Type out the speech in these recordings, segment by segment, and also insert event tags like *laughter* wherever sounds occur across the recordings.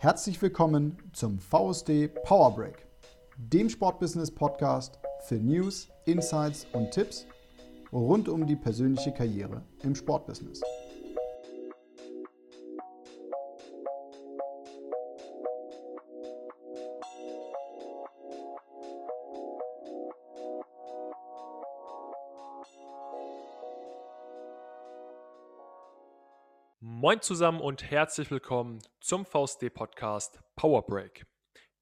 Herzlich willkommen zum VSD Power Break, dem Sportbusiness Podcast für News, Insights und Tipps rund um die persönliche Karriere im Sportbusiness. Moin zusammen und herzlich willkommen zum VSD-Podcast Power Break.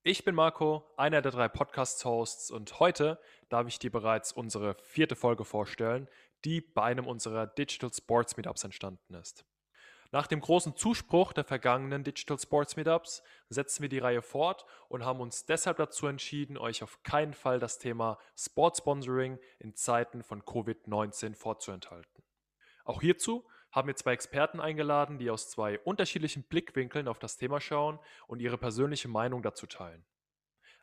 Ich bin Marco, einer der drei Podcast-Hosts und heute darf ich dir bereits unsere vierte Folge vorstellen, die bei einem unserer Digital Sports Meetups entstanden ist. Nach dem großen Zuspruch der vergangenen Digital Sports Meetups setzen wir die Reihe fort und haben uns deshalb dazu entschieden, euch auf keinen Fall das Thema Sport Sponsoring in Zeiten von Covid-19 vorzuenthalten. Auch hierzu haben wir zwei Experten eingeladen, die aus zwei unterschiedlichen Blickwinkeln auf das Thema schauen und ihre persönliche Meinung dazu teilen.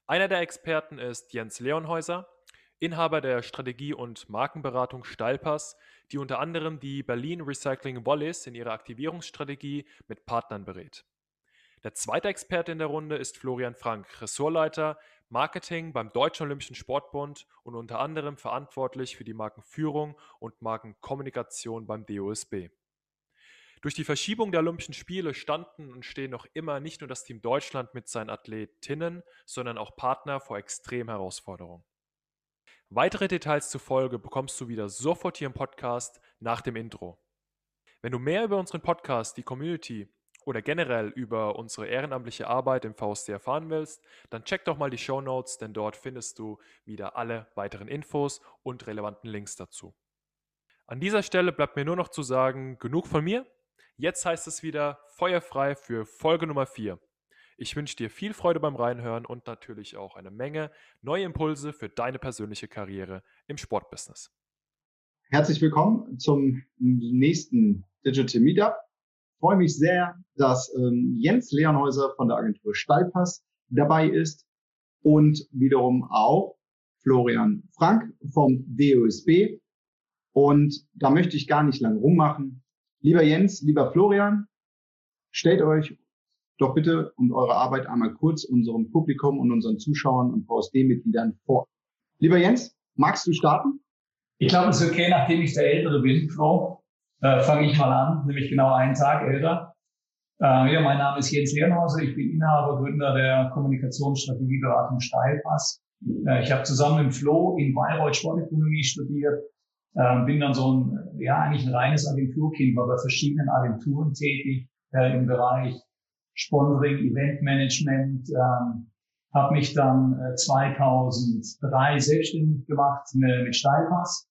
Einer der Experten ist Jens Leonhäuser, Inhaber der Strategie- und Markenberatung Steilpass, die unter anderem die Berlin Recycling Wallis in ihrer Aktivierungsstrategie mit Partnern berät. Der zweite Experte in der Runde ist Florian Frank, Ressortleiter Marketing beim Deutschen Olympischen Sportbund und unter anderem verantwortlich für die Markenführung und Markenkommunikation beim DOSB. Durch die Verschiebung der Olympischen Spiele standen und stehen noch immer nicht nur das Team Deutschland mit seinen Athletinnen, sondern auch Partner vor extremen Herausforderungen. Weitere Details zur Folge bekommst du wieder sofort hier im Podcast nach dem Intro. Wenn du mehr über unseren Podcast, die Community oder generell über unsere ehrenamtliche Arbeit im VSD erfahren willst, dann check doch mal die Show Notes, denn dort findest du wieder alle weiteren Infos und relevanten Links dazu. An dieser Stelle bleibt mir nur noch zu sagen, genug von mir. Jetzt heißt es wieder feuerfrei für Folge Nummer 4. Ich wünsche dir viel Freude beim Reinhören und natürlich auch eine Menge neue Impulse für deine persönliche Karriere im Sportbusiness. Herzlich willkommen zum nächsten Digital Meetup. Ich freue mich sehr, dass ähm, Jens Leonhäuser von der Agentur Stallpass dabei ist und wiederum auch Florian Frank vom DOSB. Und da möchte ich gar nicht lang rummachen. Lieber Jens, lieber Florian, stellt euch doch bitte und eure Arbeit einmal kurz unserem Publikum und unseren Zuschauern und VSD-Mitgliedern vor. Lieber Jens, magst du starten? Ich glaube, es ist okay, nachdem ich der Ältere bin, Flo, äh, fange ich mal an, nämlich genau einen Tag älter. Äh, ja, mein Name ist Jens Leonhauser, ich bin Inhaber, Gründer der Kommunikationsstrategieberatung Steilpass. Äh, ich habe zusammen mit Flo in Bayreuth Sportökonomie studiert, äh, bin dann so ein, ja, eigentlich ein reines Agenturkind, war bei verschiedenen Agenturen tätig äh, im Bereich Sponsoring, Eventmanagement, ähm, habe mich dann äh, 2003 selbstständig gemacht mit, mit Steilpass.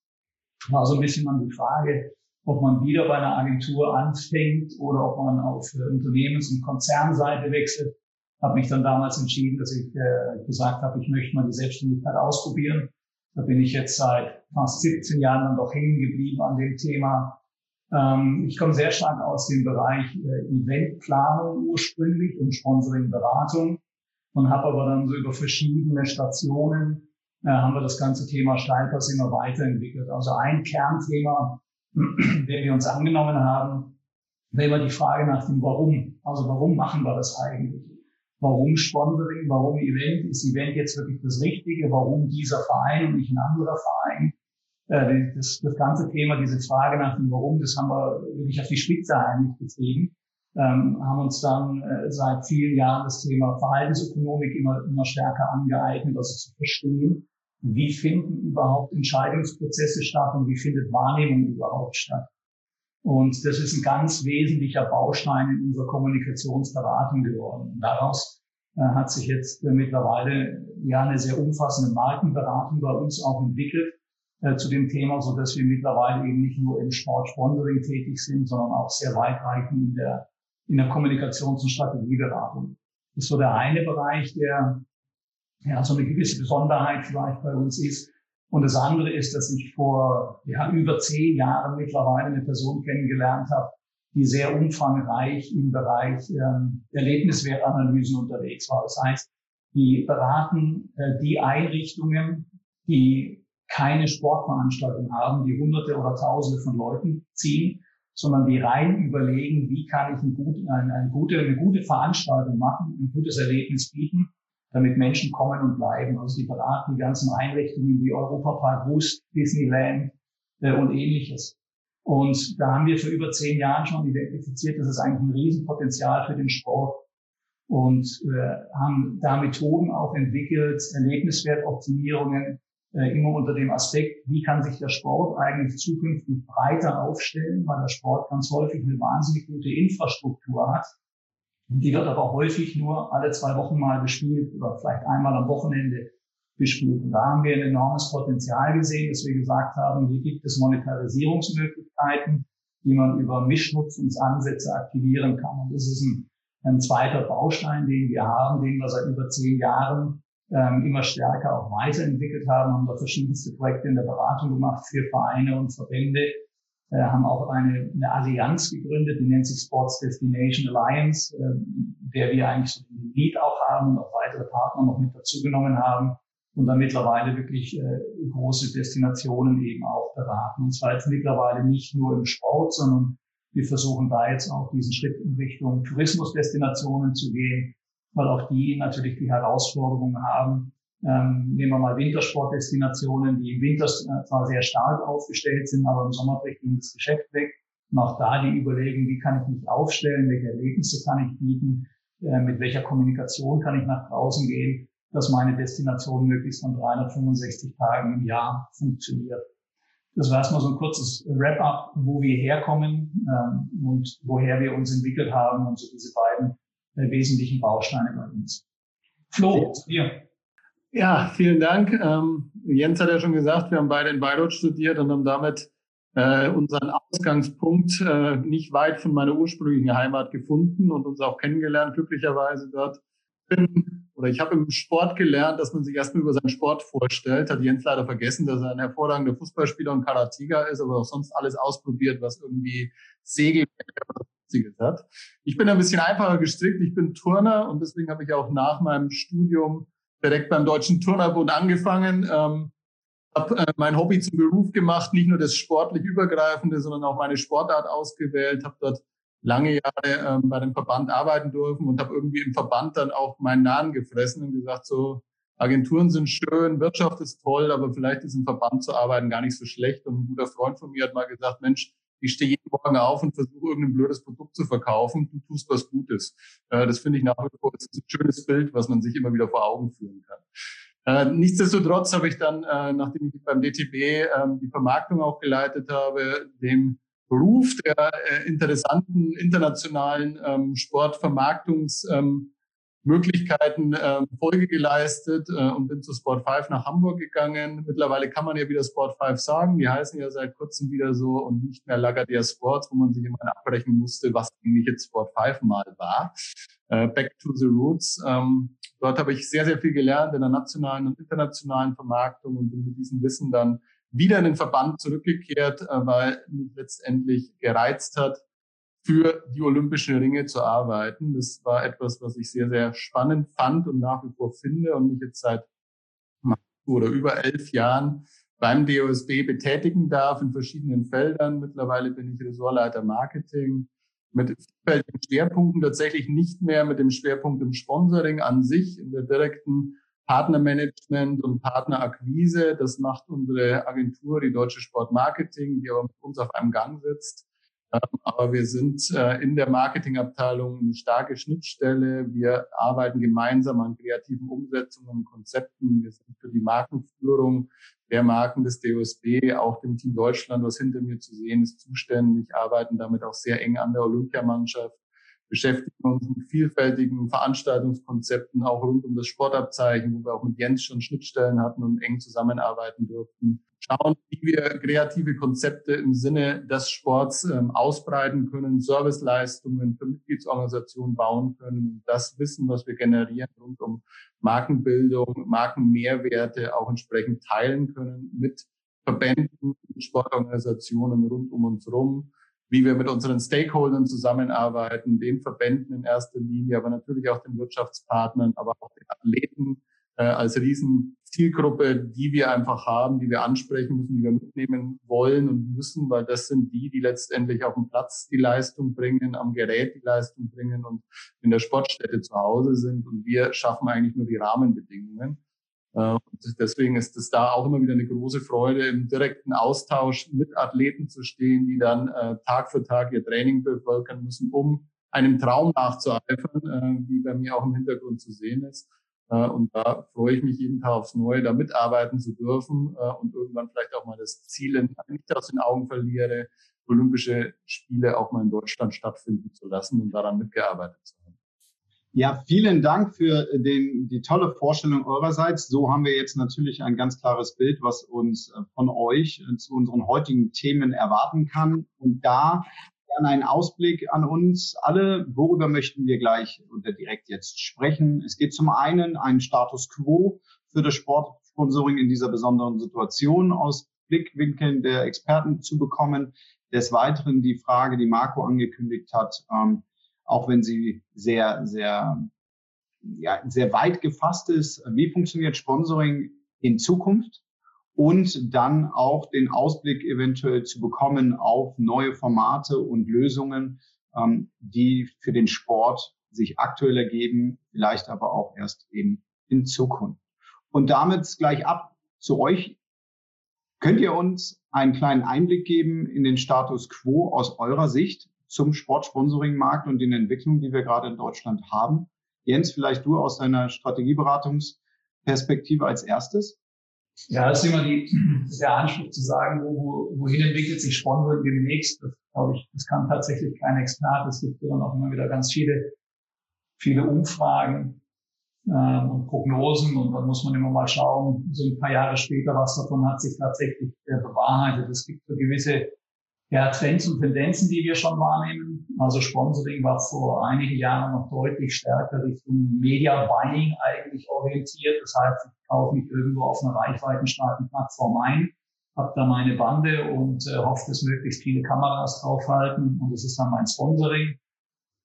War so ein bisschen dann die Frage, ob man wieder bei einer Agentur anfängt oder ob man auf äh, Unternehmens- und Konzernseite wechselt. Habe mich dann damals entschieden, dass ich äh, gesagt habe, ich möchte mal die Selbstständigkeit ausprobieren da bin ich jetzt seit fast 17 Jahren dann doch hängen geblieben an dem Thema. Ähm, ich komme sehr stark aus dem Bereich äh, Eventplanung ursprünglich und Sponsoring-Beratung und habe aber dann so über verschiedene Stationen äh, haben wir das ganze Thema Steilpass immer weiterentwickelt. Also ein Kernthema, *clears throat* den wir uns angenommen haben, wäre immer die Frage nach dem Warum. Also warum machen wir das eigentlich? Warum Sponsoring? Warum Event? Ist Event jetzt wirklich das Richtige? Warum dieser Verein und nicht ein anderer Verein? Äh, das, das ganze Thema, diese Frage nach dem Warum, das haben wir wirklich auf die Spitze eigentlich getrieben. Ähm, haben uns dann äh, seit vielen Jahren das Thema Verhaltensökonomik immer, immer stärker angeeignet, also zu verstehen, wie finden überhaupt Entscheidungsprozesse statt und wie findet Wahrnehmung überhaupt statt. Und das ist ein ganz wesentlicher Baustein in unserer Kommunikationsberatung geworden. Daraus äh, hat sich jetzt äh, mittlerweile ja eine sehr umfassende Markenberatung bei uns auch entwickelt äh, zu dem Thema, so dass wir mittlerweile eben nicht nur im Sportsponsoring tätig sind, sondern auch sehr weitreichend in der, in der Kommunikations- und Strategieberatung. Das ist so der eine Bereich, der ja so eine gewisse Besonderheit vielleicht bei uns ist, und das andere ist, dass ich vor ja, über zehn Jahren mittlerweile eine Person kennengelernt habe, die sehr umfangreich im Bereich ähm, Erlebniswertanalysen unterwegs war. Das heißt, die beraten äh, die Einrichtungen, die keine Sportveranstaltung haben, die Hunderte oder Tausende von Leuten ziehen sondern die rein überlegen, wie kann ich ein gut, eine, eine, gute, eine gute Veranstaltung machen, ein gutes Erlebnis bieten, damit Menschen kommen und bleiben. Also die beraten die ganzen Einrichtungen wie Europapark Wust, Disneyland äh, und ähnliches. Und da haben wir vor über zehn Jahren schon identifiziert, dass es eigentlich ein Riesenpotenzial für den Sport und äh, haben da Methoden auch entwickelt, Erlebniswertoptimierungen, äh, immer unter dem Aspekt, wie kann sich der Sport eigentlich zukünftig breiter aufstellen, weil der Sport ganz häufig eine wahnsinnig gute Infrastruktur hat. Die wird aber häufig nur alle zwei Wochen mal bespielt oder vielleicht einmal am Wochenende bespielt. Und da haben wir ein enormes Potenzial gesehen, dass wir gesagt haben, hier gibt es Monetarisierungsmöglichkeiten, die man über Mischnutzungsansätze aktivieren kann. Und das ist ein, ein zweiter Baustein, den wir haben, den wir seit über zehn Jahren ähm, immer stärker auch weiterentwickelt haben, haben da verschiedenste Projekte in der Beratung gemacht für Vereine und Verbände, äh, haben auch eine, eine Allianz gegründet, die nennt sich Sports Destination Alliance, äh, der wir eigentlich so den Lead auch haben und auch weitere Partner noch mit dazugenommen haben und dann mittlerweile wirklich äh, große Destinationen eben auch beraten. Und zwar jetzt mittlerweile nicht nur im Sport, sondern wir versuchen da jetzt auch diesen Schritt in Richtung Tourismusdestinationen zu gehen, weil auch die natürlich die Herausforderungen haben. Ähm, nehmen wir mal Wintersportdestinationen, die im Winter äh, zwar sehr stark aufgestellt sind, aber im Sommer bricht ihnen das Geschäft weg. Und auch da die Überlegung, wie kann ich mich aufstellen, welche Erlebnisse kann ich bieten, äh, mit welcher Kommunikation kann ich nach draußen gehen, dass meine Destination möglichst an 365 Tagen im Jahr funktioniert. Das war erstmal so ein kurzes Wrap-up, wo wir herkommen ähm, und woher wir uns entwickelt haben und so diese beiden äh, wesentlichen Bausteine bei uns. Flo, dir. Ja, vielen Dank. Ähm, Jens hat ja schon gesagt, wir haben beide in Bayreuth studiert und haben damit äh, unseren Ausgangspunkt äh, nicht weit von meiner ursprünglichen Heimat gefunden und uns auch kennengelernt, glücklicherweise dort. Bin, oder ich habe im Sport gelernt, dass man sich erstmal über seinen Sport vorstellt. Hat Jens leider vergessen, dass er ein hervorragender Fußballspieler und Karatiger ist, aber auch sonst alles ausprobiert, was irgendwie Segel Sonstiges hat. Ich bin ein bisschen einfacher gestrickt. Ich bin Turner und deswegen habe ich auch nach meinem Studium direkt beim Deutschen Turnerbund angefangen. Ähm, habe äh, mein Hobby zum Beruf gemacht, nicht nur das sportlich übergreifende, sondern auch meine Sportart ausgewählt. Habe dort lange Jahre ähm, bei dem Verband arbeiten dürfen und habe irgendwie im Verband dann auch meinen Namen gefressen und gesagt, so Agenturen sind schön, Wirtschaft ist toll, aber vielleicht ist im Verband zu arbeiten gar nicht so schlecht. Und ein guter Freund von mir hat mal gesagt, Mensch, ich stehe jeden Morgen auf und versuche irgendein blödes Produkt zu verkaufen. Du tust was Gutes. Äh, das finde ich nach wie vor ein schönes Bild, was man sich immer wieder vor Augen führen kann. Äh, nichtsdestotrotz habe ich dann, äh, nachdem ich beim DTB ähm, die Vermarktung auch geleitet habe, dem Beruf der interessanten internationalen ähm, Sportvermarktungs ähm, Möglichkeiten ähm, Folge geleistet äh, und bin zu Sport 5 nach Hamburg gegangen. Mittlerweile kann man ja wieder Sport 5 sagen. Die heißen ja seit kurzem wieder so und nicht mehr Lagardère Sports, wo man sich immer abbrechen musste, was eigentlich jetzt Sport 5 mal war. Äh, back to the Roots. Ähm, dort habe ich sehr, sehr viel gelernt in der nationalen und internationalen Vermarktung und bin mit diesem Wissen dann wieder in den Verband zurückgekehrt, äh, weil mich letztendlich gereizt hat, für die Olympischen Ringe zu arbeiten. Das war etwas, was ich sehr, sehr spannend fand und nach wie vor finde und mich jetzt seit oder über elf Jahren beim DOSB betätigen darf in verschiedenen Feldern. Mittlerweile bin ich Ressortleiter Marketing mit vielfältigen Schwerpunkten, tatsächlich nicht mehr mit dem Schwerpunkt im Sponsoring an sich, in der direkten Partnermanagement und Partnerakquise. Das macht unsere Agentur, die Deutsche Sportmarketing, die aber mit uns auf einem Gang sitzt. Aber wir sind äh, in der Marketingabteilung eine starke Schnittstelle. Wir arbeiten gemeinsam an kreativen Umsetzungen und Konzepten. Wir sind für die Markenführung der Marken des DOSB, auch dem Team Deutschland, was hinter mir zu sehen ist, zuständig, arbeiten damit auch sehr eng an der Olympiamannschaft beschäftigen uns mit vielfältigen Veranstaltungskonzepten, auch rund um das Sportabzeichen, wo wir auch mit Jens schon Schnittstellen hatten und eng zusammenarbeiten durften. Schauen, wie wir kreative Konzepte im Sinne des Sports ähm, ausbreiten können, Serviceleistungen für Mitgliedsorganisationen bauen können und das Wissen, was wir generieren rund um Markenbildung, Markenmehrwerte auch entsprechend teilen können mit Verbänden, Sportorganisationen rund um uns herum wie wir mit unseren Stakeholdern zusammenarbeiten, den Verbänden in erster Linie, aber natürlich auch den Wirtschaftspartnern, aber auch den Athleten äh, als riesen Zielgruppe, die wir einfach haben, die wir ansprechen müssen, die wir mitnehmen wollen und müssen, weil das sind die, die letztendlich auf dem Platz die Leistung bringen, am Gerät die Leistung bringen und in der Sportstätte zu Hause sind. Und wir schaffen eigentlich nur die Rahmenbedingungen. Äh, und deswegen ist es da auch immer wieder eine große Freude, im direkten Austausch mit Athleten zu stehen, die dann äh, Tag für Tag ihr Training bevölkern müssen, um einem Traum nachzueifern, äh, wie bei mir auch im Hintergrund zu sehen ist. Und da freue ich mich jeden Tag aufs Neue, da mitarbeiten zu dürfen und irgendwann vielleicht auch mal das Ziel nicht aus den Augen verliere, Olympische Spiele auch mal in Deutschland stattfinden zu lassen und daran mitgearbeitet zu haben. Ja, vielen Dank für den, die tolle Vorstellung eurerseits. So haben wir jetzt natürlich ein ganz klares Bild, was uns äh, von euch äh, zu unseren heutigen Themen erwarten kann. Und da gerne ein Ausblick an uns alle. Worüber möchten wir gleich oder direkt jetzt sprechen? Es geht zum einen einen Status quo für das Sportsponsoring in dieser besonderen Situation aus Blickwinkeln der Experten zu bekommen. Des Weiteren die Frage, die Marco angekündigt hat, ähm, auch wenn sie sehr, sehr, ja, sehr weit gefasst ist. Wie funktioniert Sponsoring in Zukunft? Und dann auch den Ausblick eventuell zu bekommen auf neue Formate und Lösungen, ähm, die für den Sport sich aktuell ergeben, vielleicht aber auch erst eben in Zukunft. Und damit gleich ab zu euch. Könnt ihr uns einen kleinen Einblick geben in den Status quo aus eurer Sicht? Zum Sportsponsoring-Markt und den Entwicklungen, die wir gerade in Deutschland haben. Jens, vielleicht du aus deiner Strategieberatungsperspektive als erstes? Ja, das ist immer die, der Anspruch zu sagen, wo, wohin entwickelt sich Sponsoring demnächst. Das glaube ich, das kann tatsächlich kein Experte. Es gibt dann auch immer wieder ganz viele, viele Umfragen äh, und Prognosen und dann muss man immer mal schauen, so ein paar Jahre später, was davon hat sich tatsächlich äh, bewahrheitet. Es gibt so gewisse ja, Trends und Tendenzen, die wir schon wahrnehmen. Also Sponsoring war vor einigen Jahren noch deutlich stärker Richtung Media Buying eigentlich orientiert. Das heißt, ich kaufe mich irgendwo auf einer reichweitenstarken Plattform ein, habe da meine Bande und äh, hoffe, dass möglichst viele Kameras draufhalten und das ist dann mein Sponsoring.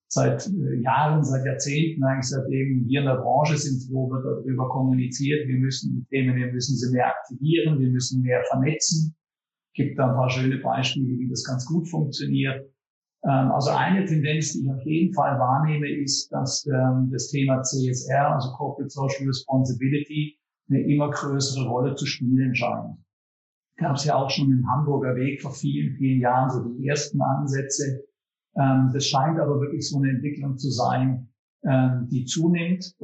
Seit äh, Jahren, seit Jahrzehnten, eigentlich seitdem wir in der Branche sind, wo wird darüber kommuniziert, wir müssen die Themen, wir müssen sie mehr aktivieren, wir müssen mehr vernetzen gibt da ein paar schöne Beispiele, wie das ganz gut funktioniert. Ähm, also eine Tendenz, die ich auf jeden Fall wahrnehme, ist, dass ähm, das Thema CSR, also Corporate Social Responsibility, eine immer größere Rolle zu spielen scheint. Gab es ja auch schon im Hamburger Weg vor vielen, vielen Jahren so die ersten Ansätze. Ähm, das scheint aber wirklich so eine Entwicklung zu sein, die zunimmt,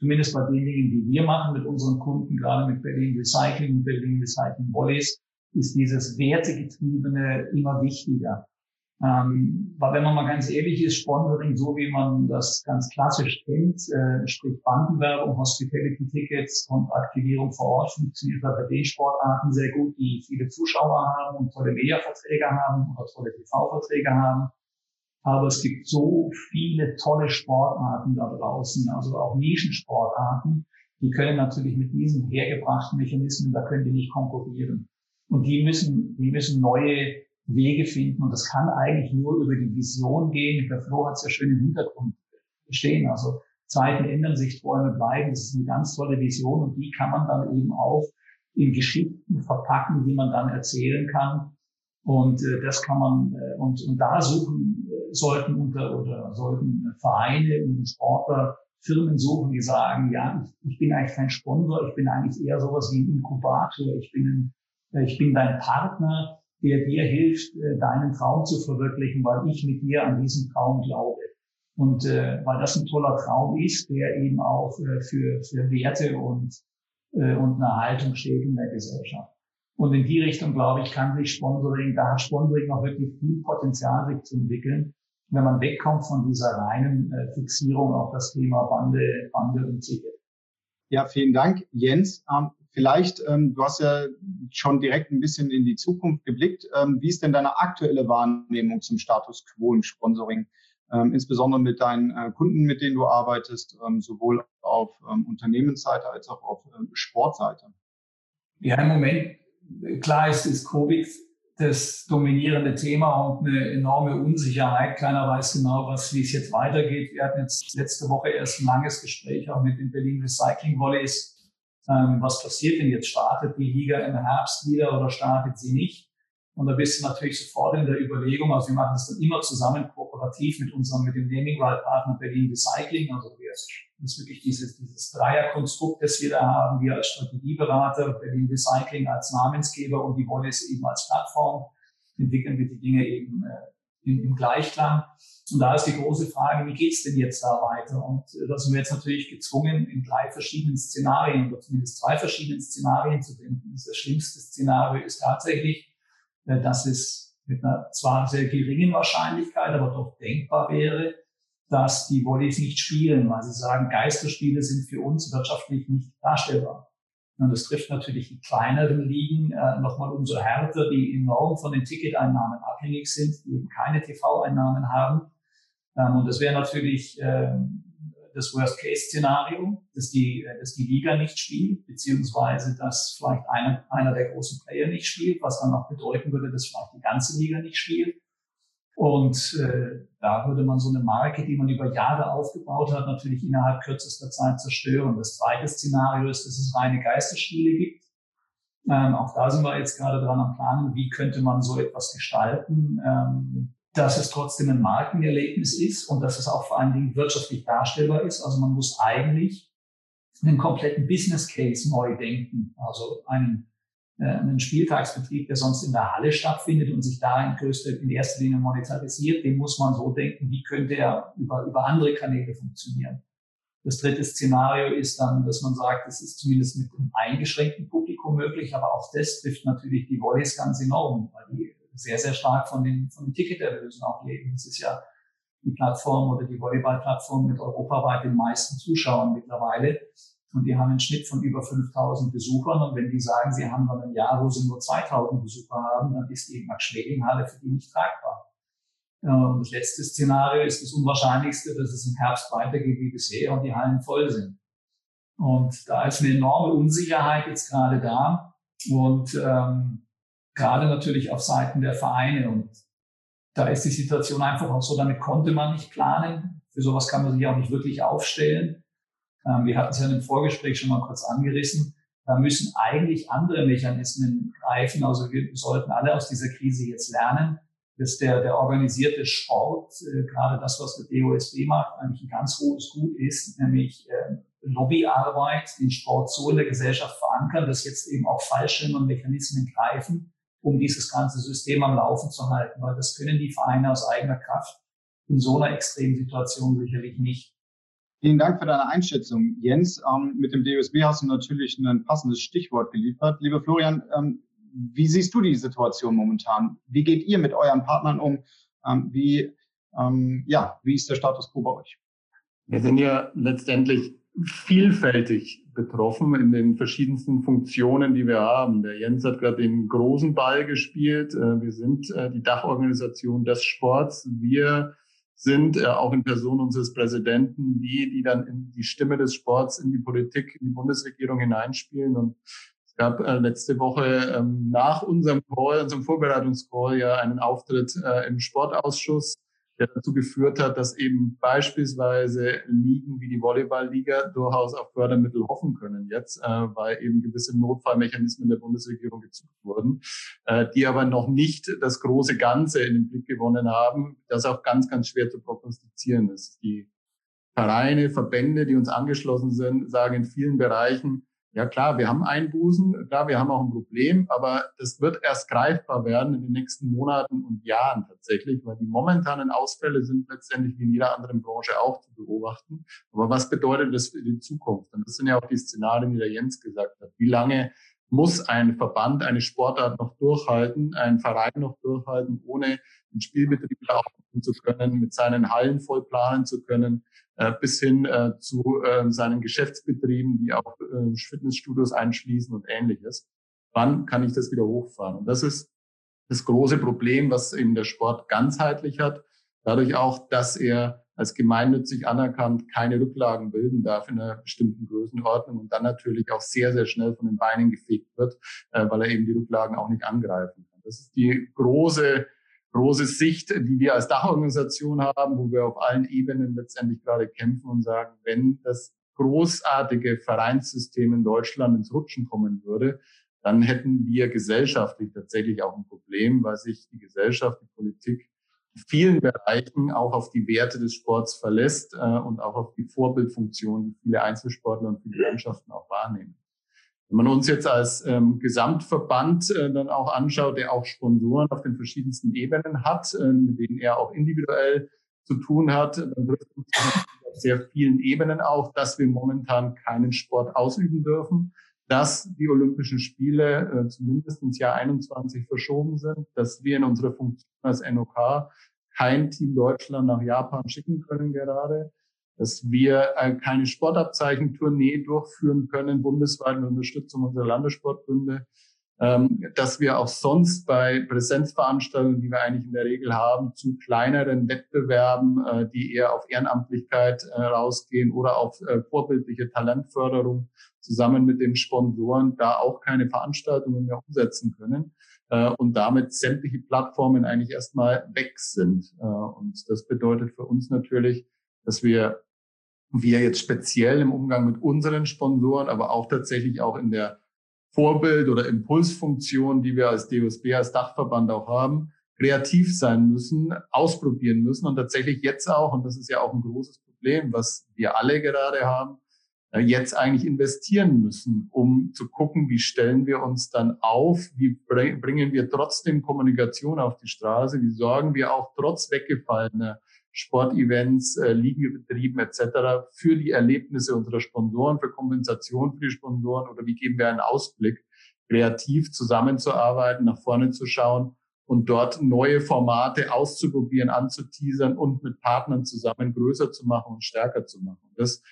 zumindest bei den Dingen, die wir machen mit unseren Kunden, gerade mit Berlin Recycling und Berlin Recycling Volleys, ist dieses Wertegetriebene immer wichtiger. Ähm, weil wenn man mal ganz ehrlich ist, Sponsoring, so wie man das ganz klassisch kennt, äh, sprich Bandenwerbung, Hospitality-Tickets und Aktivierung vor Ort, funktioniert bei den Sportarten sehr gut, die viele Zuschauer haben und tolle Media-Verträge haben oder tolle TV-Verträge haben. Aber es gibt so viele tolle Sportarten da draußen, also auch Nischensportarten, die können natürlich mit diesen hergebrachten Mechanismen, da können die nicht konkurrieren. Und die müssen, die müssen neue Wege finden. Und das kann eigentlich nur über die Vision gehen. Der Flo hat es ja schön im Hintergrund stehen. Also Zeiten ändern sich, Träume bleiben. Das ist eine ganz tolle Vision. Und die kann man dann eben auch in Geschichten verpacken, die man dann erzählen kann. Und äh, das kann man, äh, und, und da suchen, äh, sollten unter, oder sollten Vereine und Sportler Firmen suchen, die sagen, ja, ich, ich bin eigentlich kein Sponsor, ich bin eigentlich eher sowas wie ein Inkubator, ich bin ein ich bin dein Partner, der dir hilft, äh, deinen Traum zu verwirklichen, weil ich mit dir an diesen Traum glaube. Und äh, weil das ein toller Traum ist, der eben auch äh, für, für Werte und, äh, und eine Haltung steht in der Gesellschaft. Und in die Richtung, glaube ich, kann sich Sponsoring, da hat Sponsoring noch wirklich viel Potenzial, sich zu entwickeln, wenn man wegkommt von dieser reinen äh, Fixierung auf das Thema Bande, Bande und Ticket. Ja, vielen Dank, Jens. Ähm, Vielleicht, ähm, du hast ja schon direkt ein bisschen in die Zukunft geblickt. Ähm, wie ist denn deine aktuelle Wahrnehmung zum Status quo im Sponsoring, ähm, insbesondere mit deinen äh, Kunden, mit denen du arbeitest, ähm, sowohl auf ähm, Unternehmensseite als auch auf ähm, Sportseite? Ja, im Moment, klar ist, ist Covid das dominierende Thema und eine enorme Unsicherheit. Keiner weiß genau, was, wie es jetzt weitergeht. Wir hatten jetzt letzte Woche erst ein langes Gespräch auch mit den Berlin Recycling Volleys ähm, was passiert denn jetzt? Startet die Liga im Herbst wieder oder startet sie nicht? Und da bist du natürlich sofort in der Überlegung, also wir machen das dann immer zusammen kooperativ mit unserem, mit dem Naming Right Partner Berlin Recycling. Also wir, das ist wirklich dieses, dieses Dreierkonstrukt, das wir da haben. Wir als Strategieberater, Berlin Recycling als Namensgeber und die Wallis eben als Plattform entwickeln wir die Dinge eben äh, im, im Gleichklang. Und da ist die große Frage, wie geht's denn jetzt da weiter? Und äh, da sind wir jetzt natürlich gezwungen, in drei verschiedenen Szenarien oder zumindest zwei verschiedenen Szenarien zu denken. Das schlimmste Szenario ist tatsächlich, äh, dass es mit einer zwar sehr geringen Wahrscheinlichkeit, aber doch denkbar wäre, dass die Volleys nicht spielen, weil sie sagen, Geisterspiele sind für uns wirtschaftlich nicht darstellbar. Und das trifft natürlich die kleineren Ligen äh, nochmal umso härter, die enorm von den Ticketeinnahmen abhängig sind, die eben keine TV-Einnahmen haben. Ähm, und das wäre natürlich ähm, das Worst-Case-Szenario, dass die, dass die Liga nicht spielt, beziehungsweise dass vielleicht einer, einer der großen Player nicht spielt, was dann auch bedeuten würde, dass vielleicht die ganze Liga nicht spielt. Und äh, da würde man so eine Marke, die man über Jahre aufgebaut hat, natürlich innerhalb kürzester Zeit zerstören. Das zweite Szenario ist, dass es reine Geisterspiele gibt. Ähm, auch da sind wir jetzt gerade dran am Planen, wie könnte man so etwas gestalten. Ähm, dass es trotzdem ein Markenerlebnis ist und dass es auch vor allen Dingen wirtschaftlich darstellbar ist. Also man muss eigentlich einen kompletten Business Case neu denken. Also einen, einen Spieltagsbetrieb, der sonst in der Halle stattfindet und sich da in, größte, in erster Linie monetarisiert, den muss man so denken, wie könnte er über, über andere Kanäle funktionieren. Das dritte Szenario ist dann, dass man sagt, es ist zumindest mit einem eingeschränkten Publikum möglich, aber auch das trifft natürlich die Volleys ganz enorm, weil die sehr, sehr stark von den, von den Ticketerlösen auch leben. Das ist ja die Plattform oder die Volleyball-Plattform mit europaweit den meisten Zuschauern mittlerweile. Und die haben einen Schnitt von über 5000 Besuchern. Und wenn die sagen, sie haben dann ein Jahr, wo sie nur 2000 Besucher haben, dann ist die Max-Schmeling-Halle für die nicht tragbar. Und das letzte Szenario ist das unwahrscheinlichste, dass es im Herbst weitergeht wie bisher und die Hallen voll sind. Und da ist eine enorme Unsicherheit jetzt gerade da. Und ähm, gerade natürlich auf Seiten der Vereine. Und da ist die Situation einfach auch so, damit konnte man nicht planen. Für sowas kann man sich auch nicht wirklich aufstellen. Ähm, wir hatten es ja im Vorgespräch schon mal kurz angerissen. Da müssen eigentlich andere Mechanismen greifen. Also wir sollten alle aus dieser Krise jetzt lernen, dass der, der organisierte Sport, äh, gerade das, was der DOSB macht, eigentlich ein ganz hohes Gut ist, nämlich äh, Lobbyarbeit, den Sport so in der Gesellschaft verankern, dass jetzt eben auch Fallschirme und Mechanismen greifen, um dieses ganze System am Laufen zu halten, weil das können die Vereine aus eigener Kraft in so einer extremen Situation sicherlich nicht. Vielen Dank für deine Einschätzung, Jens. Ähm, mit dem DOSB hast du natürlich ein passendes Stichwort geliefert. Lieber Florian, ähm, wie siehst du die Situation momentan? Wie geht ihr mit euren Partnern um? Ähm, wie, ähm, ja, wie ist der Status quo bei euch? Wir sind ja letztendlich vielfältig betroffen in den verschiedensten Funktionen, die wir haben. Der Jens hat gerade den großen Ball gespielt. Äh, wir sind äh, die Dachorganisation des Sports. Wir sind äh, auch in Person unseres Präsidenten die, die dann in die Stimme des Sports in die Politik, in die Bundesregierung hineinspielen. Und es gab letzte Woche ähm, nach unserem Call, unserem Vorbereitungscall ja einen Auftritt im Sportausschuss der dazu geführt hat, dass eben beispielsweise Ligen wie die Volleyballliga durchaus auf Fördermittel hoffen können jetzt, äh, weil eben gewisse Notfallmechanismen der Bundesregierung gezückt wurden, äh, die aber noch nicht das große Ganze in den Blick gewonnen haben, das auch ganz, ganz schwer zu prognostizieren ist. Die Vereine, Verbände, die uns angeschlossen sind, sagen in vielen Bereichen, ja klar, wir haben Einbußen, klar, wir haben auch ein Problem, aber das wird erst greifbar werden in den nächsten Monaten und Jahren tatsächlich, weil die momentanen Ausfälle sind letztendlich wie in jeder anderen Branche auch zu beobachten. Aber was bedeutet das für die Zukunft? Und das sind ja auch die Szenarien, die der Jens gesagt hat. Wie lange muss ein Verband eine Sportart noch durchhalten, ein Verein noch durchhalten, ohne den Spielbetrieb laufen zu können, mit seinen Hallen voll planen zu können, bis hin äh, zu äh, seinen Geschäftsbetrieben, die auch äh, Fitnessstudios einschließen und ähnliches. Wann kann ich das wieder hochfahren? Und das ist das große Problem, was eben der Sport ganzheitlich hat. Dadurch auch, dass er als gemeinnützig anerkannt keine Rücklagen bilden darf in einer bestimmten Größenordnung und dann natürlich auch sehr, sehr schnell von den Beinen gefegt wird, äh, weil er eben die Rücklagen auch nicht angreifen kann. Das ist die große große Sicht, die wir als Dachorganisation haben, wo wir auf allen Ebenen letztendlich gerade kämpfen und sagen, wenn das großartige Vereinssystem in Deutschland ins Rutschen kommen würde, dann hätten wir gesellschaftlich tatsächlich auch ein Problem, weil sich die Gesellschaft, die Politik in vielen Bereichen auch auf die Werte des Sports verlässt äh, und auch auf die Vorbildfunktion, die viele Einzelsportler und viele Mannschaften auch wahrnehmen. Wenn man uns jetzt als ähm, Gesamtverband äh, dann auch anschaut, der auch Sponsoren auf den verschiedensten Ebenen hat, äh, mit denen er auch individuell zu tun hat, dann trifft uns auf sehr vielen Ebenen auch, dass wir momentan keinen Sport ausüben dürfen, dass die Olympischen Spiele äh, zumindest ins Jahr 21 verschoben sind, dass wir in unserer Funktion als NOK kein Team Deutschland nach Japan schicken können gerade, dass wir äh, keine Sportabzeichen-Tournee durchführen können, bundesweit mit Unterstützung unserer Landessportbünde, ähm, dass wir auch sonst bei Präsenzveranstaltungen, die wir eigentlich in der Regel haben, zu kleineren Wettbewerben, äh, die eher auf Ehrenamtlichkeit äh, rausgehen oder auf vorbildliche Talentförderung zusammen mit den Sponsoren, da auch keine Veranstaltungen mehr umsetzen können und damit sämtliche Plattformen eigentlich erstmal weg sind. Und das bedeutet für uns natürlich, dass wir wir jetzt speziell im Umgang mit unseren Sponsoren, aber auch tatsächlich auch in der Vorbild- oder Impulsfunktion, die wir als DOSB, als Dachverband auch haben, kreativ sein müssen, ausprobieren müssen und tatsächlich jetzt auch, und das ist ja auch ein großes Problem, was wir alle gerade haben, äh, jetzt eigentlich investieren müssen, um zu gucken, wie stellen wir uns dann auf, wie bringen wir trotzdem Kommunikation auf die Straße, wie sorgen wir auch trotz weggefallener Sportevents, äh, Ligenbetrieben etc. für die Erlebnisse unserer Sponsoren, für Kompensation für die Sponsoren oder wie geben wir einen Ausblick, kreativ zusammenzuarbeiten, nach vorne zu schauen und dort neue Formate auszuprobieren, anzuteasern und mit Partnern zusammen größer zu machen und stärker zu machen. Das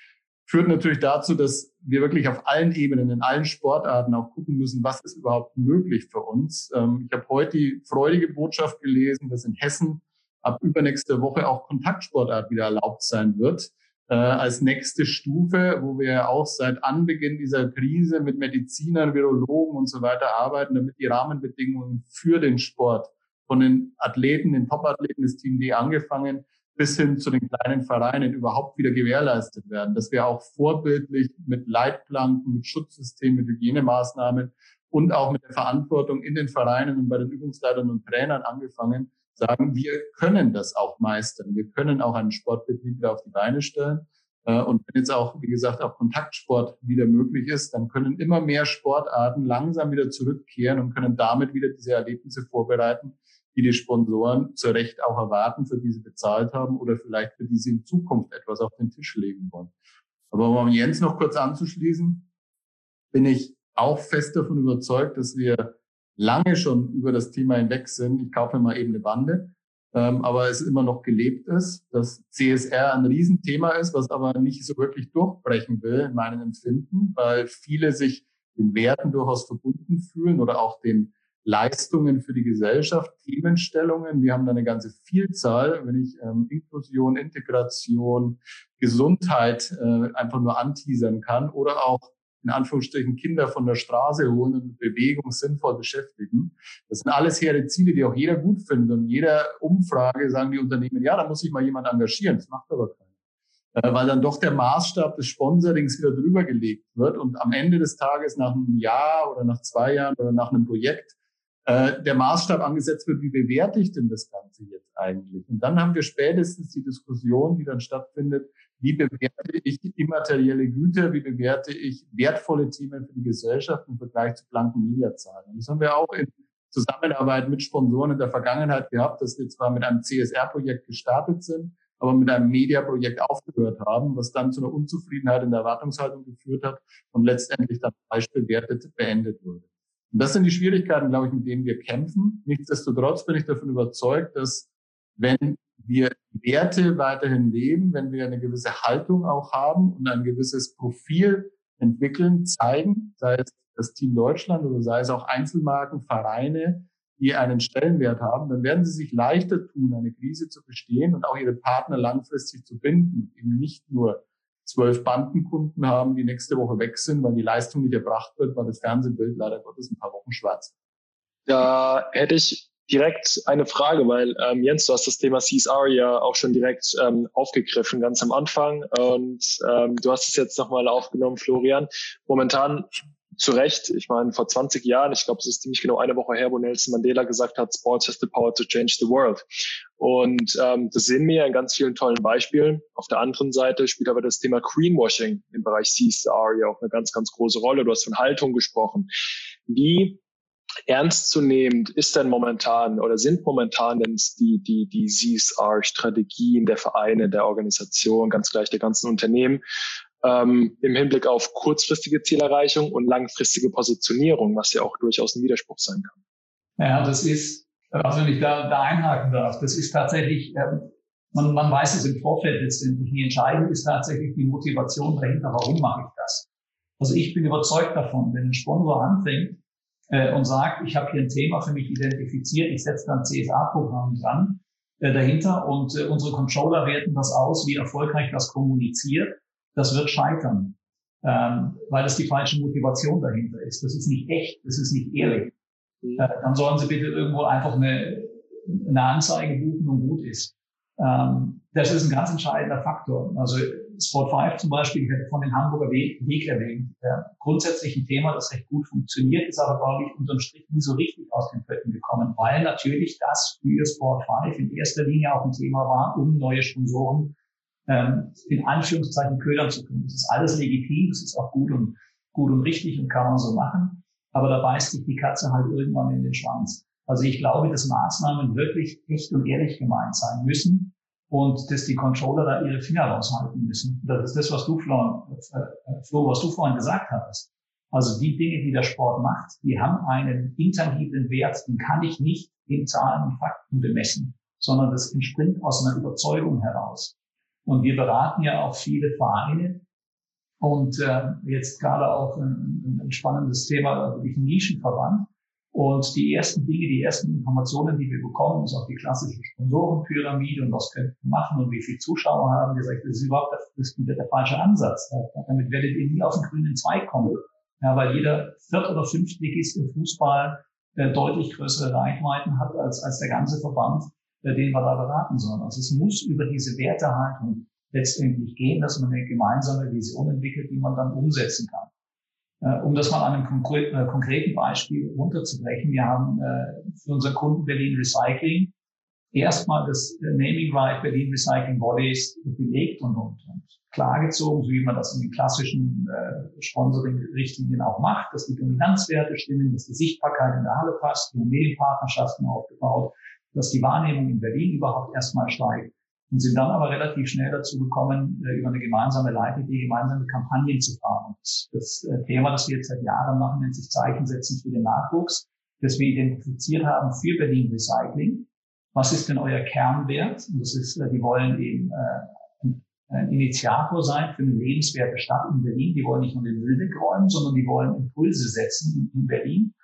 führt natürlich dazu, dass wir wirklich auf allen Ebenen, in allen Sportarten auch gucken müssen, was ist überhaupt möglich für uns. Ähm, ich habe heute die freudige Botschaft gelesen, dass in Hessen ab übernächste Woche auch Kontaktsportart wieder erlaubt sein wird. Äh, als nächste Stufe, wo wir auch seit Anbeginn dieser Krise mit Medizinern, Virologen und so weiter arbeiten, damit die Rahmenbedingungen für den Sport von den Athleten, den Top-Athleten des Team D angefangen, bis hin zu den kleinen Vereinen überhaupt wieder gewährleistet werden, dass wir auch vorbildlich mit Leitplanken, mit Schutzsystemen, mit Hygienemaßnahmen und auch mit der Verantwortung in den Vereinen und bei den Übungsleitern und Trainern angefangen, sagen, wir können das auch meistern. Wir können auch einen Sportbetrieb wieder auf die Beine stellen. Äh, und wenn jetzt auch, wie gesagt, auch Kontaktsport wieder möglich ist, dann können immer mehr Sportarten langsam wieder zurückkehren und können damit wieder diese Erlebnisse vorbereiten, die die Sponsoren zu Recht auch erwarten, für die sie bezahlt haben oder vielleicht für die sie in Zukunft etwas auf den Tisch legen wollen. Aber um Jens noch kurz anzuschließen, bin ich auch fest davon überzeugt, dass wir lange schon über das Thema hinweg sind. Ich kaufe mal eben eine Bande, ähm, aber es immer noch gelebt ist, dass CSR ein Riesenthema ist, was aber nicht so wirklich durchbrechen will in meinem Empfinden, weil viele sich den Werten durchaus verbunden fühlen oder auch den Leistungen für die Gesellschaft, Themenstellungen. Wir haben da eine ganze Vielzahl, wenn ich ähm, Inklusion, Integration, Gesundheit äh, einfach nur anteasern kann oder auch in Anführungsstrichen Kinder von der Straße holen und mit Bewegung sinnvoll beschäftigen. Das sind alles hehre Ziele, die auch jeder gut findet. Und jeder Umfrage sagen die Unternehmen, ja, da muss sich mal jemand engagieren. Das macht aber keiner. Äh, weil dann doch der Maßstab des Sponsorings wieder drüber gelegt wird und am Ende des Tages nach einem Jahr oder nach zwei Jahren oder nach einem Projekt äh, der Maßstab angesetzt wird, wie bewerte ich denn das Ganze jetzt eigentlich? Und dann haben wir spätestens die Diskussion, die dann stattfindet, wie bewerte ich immaterielle Güter, wie bewerte ich wertvolle Themen für die Gesellschaft im Vergleich zu blanken Mediazahlen. Das haben wir auch in Zusammenarbeit mit Sponsoren in der Vergangenheit gehabt, dass wir zwar mit einem CSR-Projekt gestartet sind, aber mit einem Media-Projekt aufgehört haben, was dann zu einer Unzufriedenheit in der Erwartungshaltung geführt hat und letztendlich dann falsch bewertet beendet wurde. Und das sind die Schwierigkeiten, glaube ich, mit denen wir kämpfen. Nichtsdestotrotz bin ich davon überzeugt, dass wenn wir Werte weiterhin leben, wenn wir eine gewisse Haltung auch haben und ein gewisses Profil entwickeln, zeigen, sei es das Team Deutschland oder sei es auch Einzelmarken, Vereine, die einen Stellenwert haben, dann werden sie sich leichter tun, eine Krise zu bestehen und auch ihre Partner langfristig zu binden, eben nicht nur zwölf Bandenkunden haben, die nächste Woche weg sind, weil die Leistung nicht erbracht wird, weil das Fernsehbild leider Gottes ein paar Wochen schwarz. Da hätte ich direkt eine Frage, weil ähm, Jens, du hast das Thema CSR ja auch schon direkt ähm, aufgegriffen, ganz am Anfang. Und ähm, du hast es jetzt nochmal aufgenommen, Florian. Momentan zu Recht, ich meine, vor 20 Jahren, ich glaube, es ist ziemlich genau eine Woche her, wo Nelson Mandela gesagt hat, Sports has the power to change the world. Und ähm, das sehen wir in ganz vielen tollen Beispielen. Auf der anderen Seite spielt aber das Thema Greenwashing im Bereich CSR ja auch eine ganz, ganz große Rolle. Du hast von Haltung gesprochen. Wie ernstzunehmend ist denn momentan oder sind momentan denn die, die, die CSR-Strategien der Vereine, der Organisation, ganz gleich der ganzen Unternehmen ähm, im Hinblick auf kurzfristige Zielerreichung und langfristige Positionierung, was ja auch durchaus ein Widerspruch sein kann. Ja, das ist, also wenn ich da, da einhaken darf, das ist tatsächlich, ähm, man, man weiß es im Vorfeld letztendlich nie. Entscheidend ist tatsächlich die Motivation dahinter, warum mache ich das? Also ich bin überzeugt davon, wenn ein Sponsor anfängt äh, und sagt, ich habe hier ein Thema für mich identifiziert, ich setze dann CSA-Programm dran äh, dahinter und äh, unsere Controller werten das aus, wie erfolgreich das kommuniziert das wird scheitern, ähm, weil das die falsche Motivation dahinter ist. Das ist nicht echt, das ist nicht ehrlich. Mhm. Äh, dann sollen sie bitte irgendwo einfach eine, eine Anzeige buchen und gut ist. Ähm, das ist ein ganz entscheidender Faktor. Also Sport 5 zum Beispiel, ich hätte von den Hamburger Weg, erwähnt, ja, grundsätzlich ein Thema, das recht gut funktioniert, ist aber, glaube ich, unterm Strich nie so richtig aus den Pötten gekommen, weil natürlich das für Sport 5 in erster Linie auch ein Thema war, um neue Sponsoren ähm, in Anführungszeichen ködern zu können. Das ist alles legitim, das ist auch gut und, gut und richtig und kann man so machen. Aber da beißt sich die Katze halt irgendwann in den Schwanz. Also ich glaube, dass Maßnahmen wirklich echt und ehrlich gemeint sein müssen und dass die Controller da ihre Finger raushalten müssen. Das ist das, was du, Flo, äh, Flo, was du vorhin gesagt hast. Also die Dinge, die der Sport macht, die haben einen intangiblen Wert, den kann ich nicht in Zahlen und Fakten bemessen, sondern das entspringt aus einer Überzeugung heraus. Und wir beraten ja auch viele Vereine. Und äh, jetzt gerade auch ein, ein spannendes Thema, wirklich ein Nischenverband. Und die ersten Dinge, die ersten Informationen, die wir bekommen, ist auch die klassische Sponsorenpyramide und was könnten wir machen und wie viele Zuschauer haben. Sagen, das ist überhaupt das ist der falsche Ansatz. Damit werdet ihr nie auf den grünen Zweig kommen. Ja, weil jeder Viert- oder Fünftligist im Fußball äh, deutlich größere Reichweiten hat als, als der ganze Verband den wir da beraten sollen. Also es muss über diese Wertehaltung letztendlich gehen, dass man eine gemeinsame Vision entwickelt, die man dann umsetzen kann. Äh, um das mal an einem äh, konkreten Beispiel runterzubrechen, wir haben äh, für unseren Kunden Berlin Recycling erstmal das Naming Right Berlin Recycling Bodies belegt und, und, und klargezogen, so wie man das in den klassischen äh, Sponsoring-Richtlinien auch macht, dass die Dominanzwerte stimmen, dass die Sichtbarkeit in der Halle passt, haben Medienpartnerschaften aufgebaut, dass die Wahrnehmung in Berlin überhaupt erstmal steigt und sind dann aber relativ schnell dazu gekommen, äh, über eine gemeinsame Leitidee gemeinsame Kampagnen zu fahren. Das, äh, Thema, das wir jetzt seit Jahren machen, nennt sich Zeichen setzen für den Nachwuchs, das wir identifiziert haben für Berlin Recycling. Was ist denn euer Kernwert? Und das ist, äh, die wollen eben ein Initiator sein für eine lebenswerte Stadt in Berlin. Die wollen nicht nur den Müll wegräumen, sondern die wollen Impulse setzen in Berlin.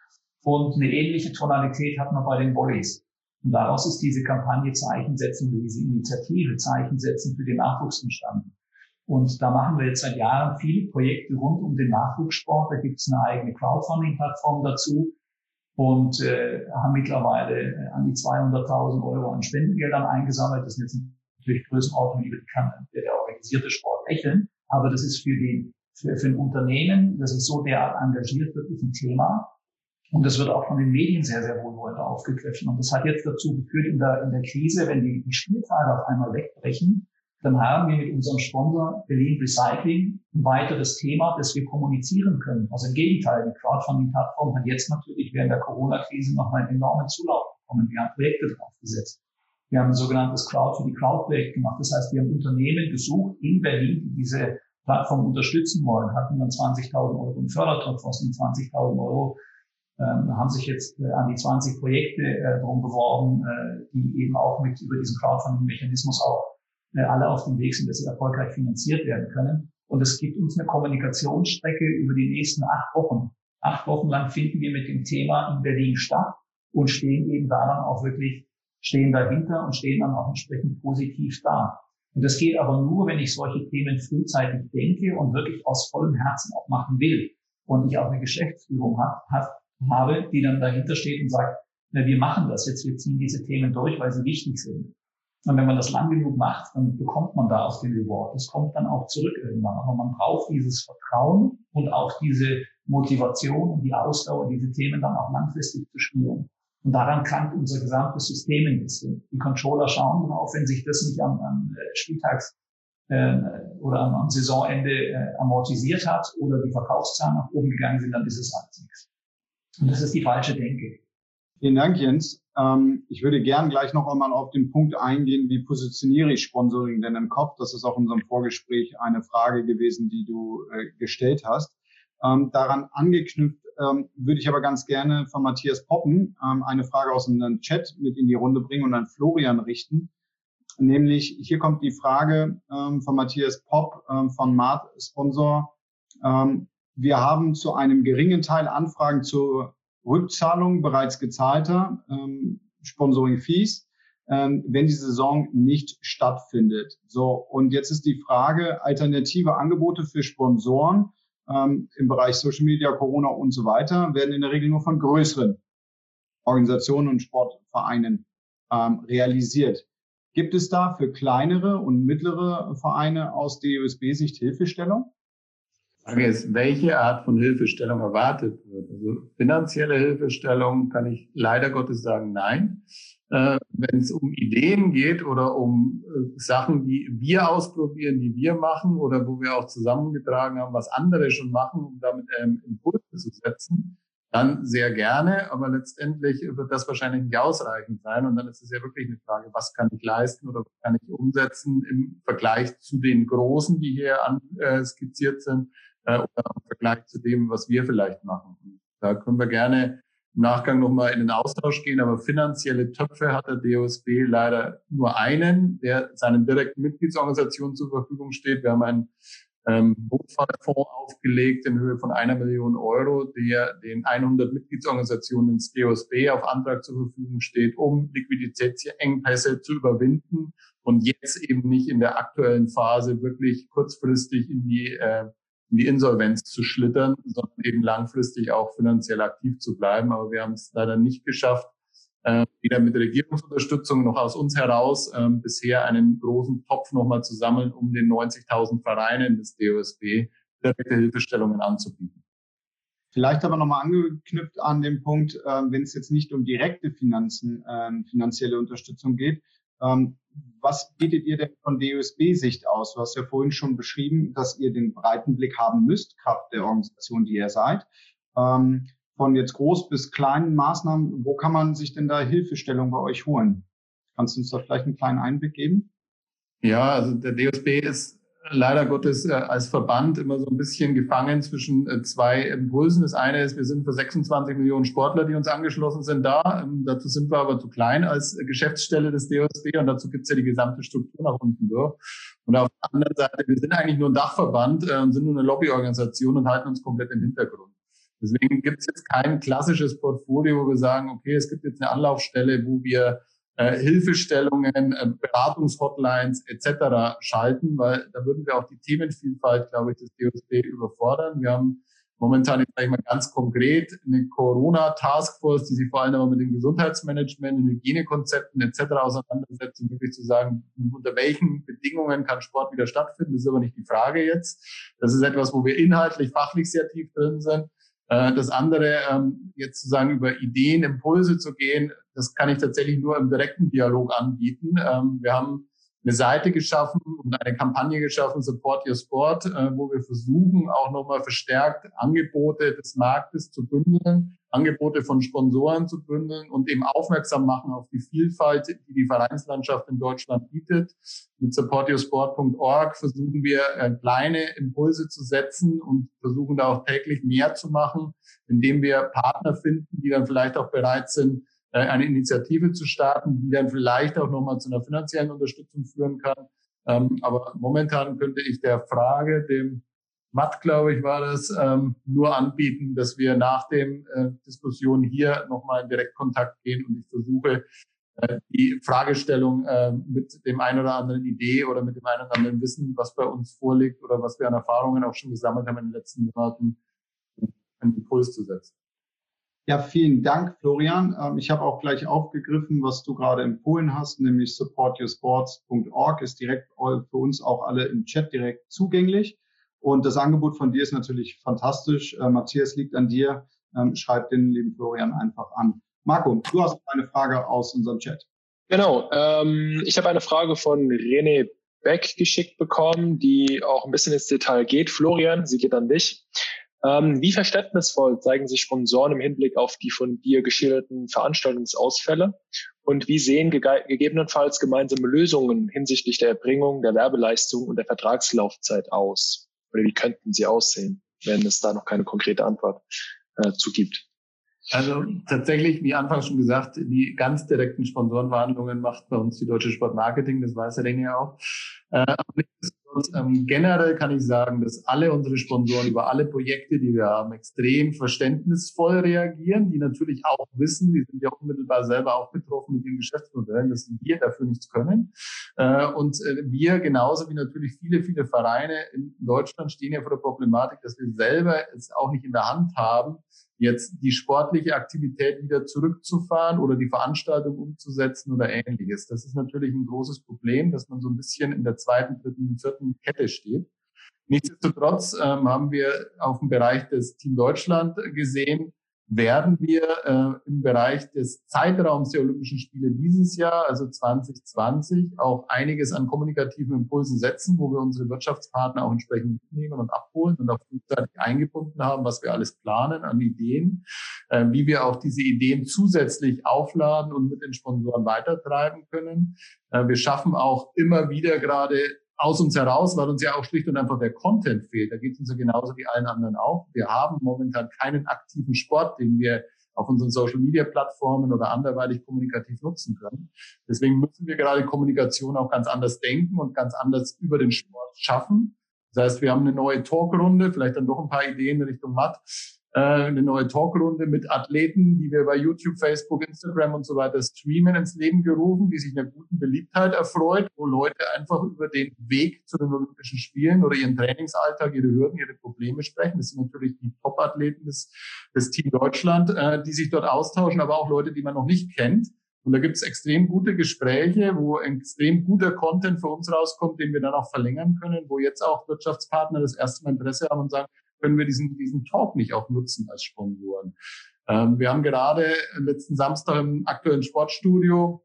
Und eine ähnliche Tonalität hat man bei den Volleys. Und daraus ist diese Kampagne Zeichen setzen, diese Initiative Zeichen setzen für den Nachwuchs entstanden. Und da machen wir jetzt seit Jahren viele Projekte rund um den Nachwuchssport. Da gibt es eine eigene Crowdfunding-Plattform dazu und äh, haben mittlerweile äh, an die 200.000 Euro an Spendengeldern eingesammelt. Das sind jetzt natürlich Größenordnungen, über die kann der organisierte Sport lächeln. Aber das ist für, die, für, für ein Unternehmen, das sich so derart engagiert, wirklich ein Thema. Und das wird auch von den Medien sehr, sehr wohlwollend aufgegriffen. Und das hat jetzt dazu geführt in der, in der Krise, wenn die, die Spieltage auf einmal wegbrechen, dann haben wir mit unserem Sponsor Berlin Recycling ein weiteres Thema, das wir kommunizieren können. Also im Gegenteil, die Crowdfunding-Plattform hat jetzt natürlich während der Corona-Krise nochmal einen enormen Zulauf bekommen. Wir haben Projekte draufgesetzt. Wir haben ein sogenanntes Crowd für die Crowd-Projekt gemacht. Das heißt, wir haben Unternehmen gesucht in Berlin, die diese Plattform unterstützen wollen, hatten dann 20.000 Euro im Fördertopf aus den 20.000 Euro ähm, haben sich jetzt äh, an die 20 Projekte äh, drum beworben, äh, die eben auch mit über diesen Crowdfunding-Mechanismus auch äh, alle auf dem Weg sind, dass sie erfolgreich finanziert werden können. Und es gibt uns eine Kommunikationsstrecke über die nächsten acht Wochen. Acht Wochen lang finden wir mit dem Thema in Berlin statt und stehen eben da dann auch wirklich, stehen dahinter und stehen dann auch entsprechend positiv da. Und das geht aber nur, wenn ich solche Themen frühzeitig denke und wirklich aus vollem Herzen auch machen will. Und ich auch eine Geschäftsführung habe, habe, die dann dahinter steht und sagt, wir machen das jetzt, wir ziehen diese Themen durch, weil sie wichtig sind. Und wenn man das lang genug macht, dann bekommt man da auch den Reward. Das kommt dann auch zurück irgendwann. Aber man braucht dieses Vertrauen und auch diese Motivation und die Ausdauer, diese Themen dann auch langfristig zu spielen. Und daran krankt unser gesamtes System ein bisschen. Die Controller schauen drauf, wenn sich das nicht am, am äh, Spieltags äh, oder am, am Saisonende äh, amortisiert hat oder die Verkaufszahlen nach oben gegangen sind, dann ist es alles nichts. Und das ist die falsche Denke. Vielen Dank, Jens. Ähm, ich würde gern gleich noch einmal auf den Punkt eingehen, wie positioniere ich Sponsoring denn im Kopf? Das ist auch in unserem Vorgespräch eine Frage gewesen, die du äh, gestellt hast. Ähm, daran angeknüpft ähm, würde ich aber ganz gerne von Matthias Poppen ähm, eine Frage aus dem Chat mit in die Runde bringen und an Florian richten. Nämlich, hier kommt die Frage ähm, von Matthias Popp ähm, von Mart Sponsor. Wir haben zu einem geringen Teil Anfragen zur Rückzahlung bereits gezahlter ähm, Sponsoring-Fees, ähm, wenn die Saison nicht stattfindet. So, und jetzt ist die Frage, alternative Angebote für Sponsoren ähm, im Bereich Social Media, Corona und so weiter werden in der Regel nur von größeren Organisationen und Sportvereinen ähm, realisiert. Gibt es da für kleinere und mittlere Vereine aus DOSB-Sicht Hilfestellung? Frage ist, welche Art von Hilfestellung erwartet wird. Also finanzielle Hilfestellung kann ich leider Gottes sagen, nein. Äh, Wenn es um Ideen geht oder um äh, Sachen, die wir ausprobieren, die wir machen oder wo wir auch zusammengetragen haben, was andere schon machen, um damit ähm, Impulse zu setzen, dann sehr gerne. Aber letztendlich wird das wahrscheinlich nicht ausreichend sein. Und dann ist es ja wirklich eine Frage, was kann ich leisten oder was kann ich umsetzen im Vergleich zu den Großen, die hier an, äh, skizziert sind äh, oder im Vergleich zu dem, was wir vielleicht machen. Und da können wir gerne im Nachgang nochmal in den Austausch gehen, aber finanzielle Töpfe hat der DOSB leider nur einen, der seinen direkten Mitgliedsorganisationen zur Verfügung steht. Wir haben einen ähm, Notfallfonds aufgelegt in Höhe von einer Million Euro, der den 100 Mitgliedsorganisationen ins DOSB auf Antrag zur Verfügung steht, um Liquiditätsengpässe zu überwinden und jetzt eben nicht in der aktuellen Phase wirklich kurzfristig in die äh, in die Insolvenz zu schlittern, sondern eben langfristig auch finanziell aktiv zu bleiben. Aber wir haben es leider nicht geschafft, äh, weder mit Regierungsunterstützung noch aus uns heraus äh, bisher einen großen Topf nochmal zu sammeln, um den 90.000 Vereinen des DOSB direkte Hilfestellungen anzubieten. Vielleicht aber nochmal angeknüpft an den Punkt, äh, wenn es jetzt nicht um direkte Finanzen, äh, finanzielle Unterstützung geht, was bietet ihr denn von DOSB-Sicht aus? Du hast ja vorhin schon beschrieben, dass ihr den breiten Blick haben müsst, Kraft der Organisation, die ihr seid. Ähm, von jetzt groß bis kleinen Maßnahmen, wo kann man sich denn da Hilfestellung bei euch holen? Kannst du uns da vielleicht einen kleinen Einblick geben? Ja, also der DOSB ist leider Gottes äh, als Verband immer so ein bisschen gefangen zwischen äh, zwei Impulsen. Das eine ist, wir sind für 26 Millionen Sportler, die uns angeschlossen sind, da. Ähm, dazu sind wir aber zu klein als Geschäftsstelle des DOSB und dazu gibt's ja die gesamte Struktur nach unten durch. Und auf der anderen Seite, wir sind eigentlich nur ein Dachverband äh, und sind nur eine Lobbyorganisation und halten uns komplett im Hintergrund. Deswegen gibt's jetzt kein klassisches Portfolio, wo wir sagen, okay, es gibt jetzt eine Anlaufstelle, wo wir äh, Hilfestellungen, äh, Beratungshotlines etc. schalten, weil da würden wir auch die Themenvielfalt, glaube ich, des DOSB überfordern. Wir haben momentan, jetzt sage ich mal ganz konkret, eine Corona-Taskforce, die sich vor allem aber mit dem Gesundheitsmanagement, den Hygienekonzepten etc. auseinandersetzt, um wirklich zu sagen, unter welchen Bedingungen kann Sport wieder stattfinden. Das ist aber nicht die Frage jetzt. Das ist etwas, wo wir inhaltlich, fachlich sehr tief drin sind. Äh, das andere, ähm, jetzt zu sagen, über Ideen, Impulse zu gehen, das kann ich tatsächlich nur im direkten Dialog anbieten. Ähm, wir haben eine Seite geschaffen und eine Kampagne geschaffen, Support Your Sport, äh, wo wir versuchen, auch nochmal verstärkt Angebote des Marktes zu bündeln, Angebote von Sponsoren zu bündeln und eben aufmerksam machen auf die Vielfalt, die die Vereinslandschaft in Deutschland bietet. Mit supportyoursport.org versuchen wir äh, kleine Impulse zu setzen und versuchen da auch täglich mehr zu machen, indem wir Partner finden, die dann vielleicht auch bereit sind, äh, eine Initiative zu starten, die dann vielleicht auch nochmal zu einer finanziellen Unterstützung führen kann. Ähm, aber momentan könnte ich der Frage, dem Matt, glaube ich, war das, ähm, nur anbieten, dass wir nach dem äh, Diskussion hier nochmal in Direktkontakt gehen und ich versuche, äh, die Fragestellung äh, mit dem einen oder anderen Idee oder mit dem einen oder anderen Wissen, was bei uns vorliegt oder was wir an Erfahrungen auch schon gesammelt haben in den letzten Monaten, einen Impuls zu setzen. Ja, vielen Dank, Florian. Ähm, ich habe auch gleich aufgegriffen, was du gerade empfohlen hast, nämlich supportyoursports.org ist direkt für uns auch alle im Chat direkt zugänglich. Und das Angebot von dir ist natürlich fantastisch. Äh, Matthias liegt an dir. Ähm, schreib den lieben Florian einfach an. Marco, du hast eine Frage aus unserem Chat. Genau. Ähm, ich habe eine Frage von René Beck geschickt bekommen, die auch ein bisschen ins Detail geht. Florian, sie geht an dich. Ähm, wie verständnisvoll zeigen sich Sponsoren im Hinblick auf die von dir geschilderten Veranstaltungsausfälle? Und wie sehen ge gegebenenfalls gemeinsame Lösungen hinsichtlich der Erbringung der Werbeleistung und der Vertragslaufzeit aus? Oder wie könnten sie aussehen, wenn es da noch keine konkrete Antwort äh, zu gibt? Also tatsächlich, wie anfangs schon gesagt, die ganz direkten Sponsorenverhandlungen macht bei uns die Deutsche Sportmarketing, das weiß der ja auch. Äh, ähm, generell kann ich sagen, dass alle unsere Sponsoren über alle Projekte, die wir haben, extrem verständnisvoll reagieren, die natürlich auch wissen, die sind ja unmittelbar selber auch betroffen mit ihren Geschäftsmodellen, dass wir dafür nichts können. Äh, und äh, wir genauso wie natürlich viele, viele Vereine in Deutschland stehen ja vor der Problematik, dass wir selber es auch nicht in der Hand haben, jetzt die sportliche Aktivität wieder zurückzufahren oder die Veranstaltung umzusetzen oder ähnliches. Das ist natürlich ein großes Problem, dass man so ein bisschen in der zweiten, dritten, vierten Kette steht. Nichtsdestotrotz ähm, haben wir auf dem Bereich des Team Deutschland gesehen, werden wir äh, im Bereich des Zeitraums der Olympischen Spiele dieses Jahr, also 2020, auch einiges an kommunikativen Impulsen setzen, wo wir unsere Wirtschaftspartner auch entsprechend mitnehmen und abholen und auch frühzeitig eingebunden haben, was wir alles planen an Ideen, äh, wie wir auch diese Ideen zusätzlich aufladen und mit den Sponsoren weitertreiben können. Äh, wir schaffen auch immer wieder gerade aus uns heraus, weil uns ja auch schlicht und einfach der Content fehlt. Da geht es uns ja genauso wie allen anderen auch. Wir haben momentan keinen aktiven Sport, den wir auf unseren Social Media Plattformen oder anderweitig kommunikativ nutzen können. Deswegen müssen wir gerade Kommunikation auch ganz anders denken und ganz anders über den Sport schaffen. Das heißt, wir haben eine neue Talkrunde, vielleicht dann doch ein paar Ideen in Richtung Matt, äh, eine neue Talkrunde mit Athleten, die wir bei YouTube, Facebook, Instagram und so weiter streamen, ins Leben gerufen, die sich einer guten Beliebtheit erfreut, wo Leute einfach über den Weg zu den Olympischen Spielen oder ihren Trainingsalltag, ihre Hürden, ihre Probleme sprechen. Das sind natürlich die Top-Athleten des, des Team Deutschland, äh, die sich dort austauschen, aber auch Leute, die man noch nicht kennt. Und da gibt es extrem gute Gespräche, wo extrem guter Content für uns rauskommt, den wir dann auch verlängern können, wo jetzt auch Wirtschaftspartner das erste Mal Interesse haben und sagen, können wir diesen, diesen Talk nicht auch nutzen als Sponsoren. Ähm, wir haben gerade letzten Samstag im aktuellen Sportstudio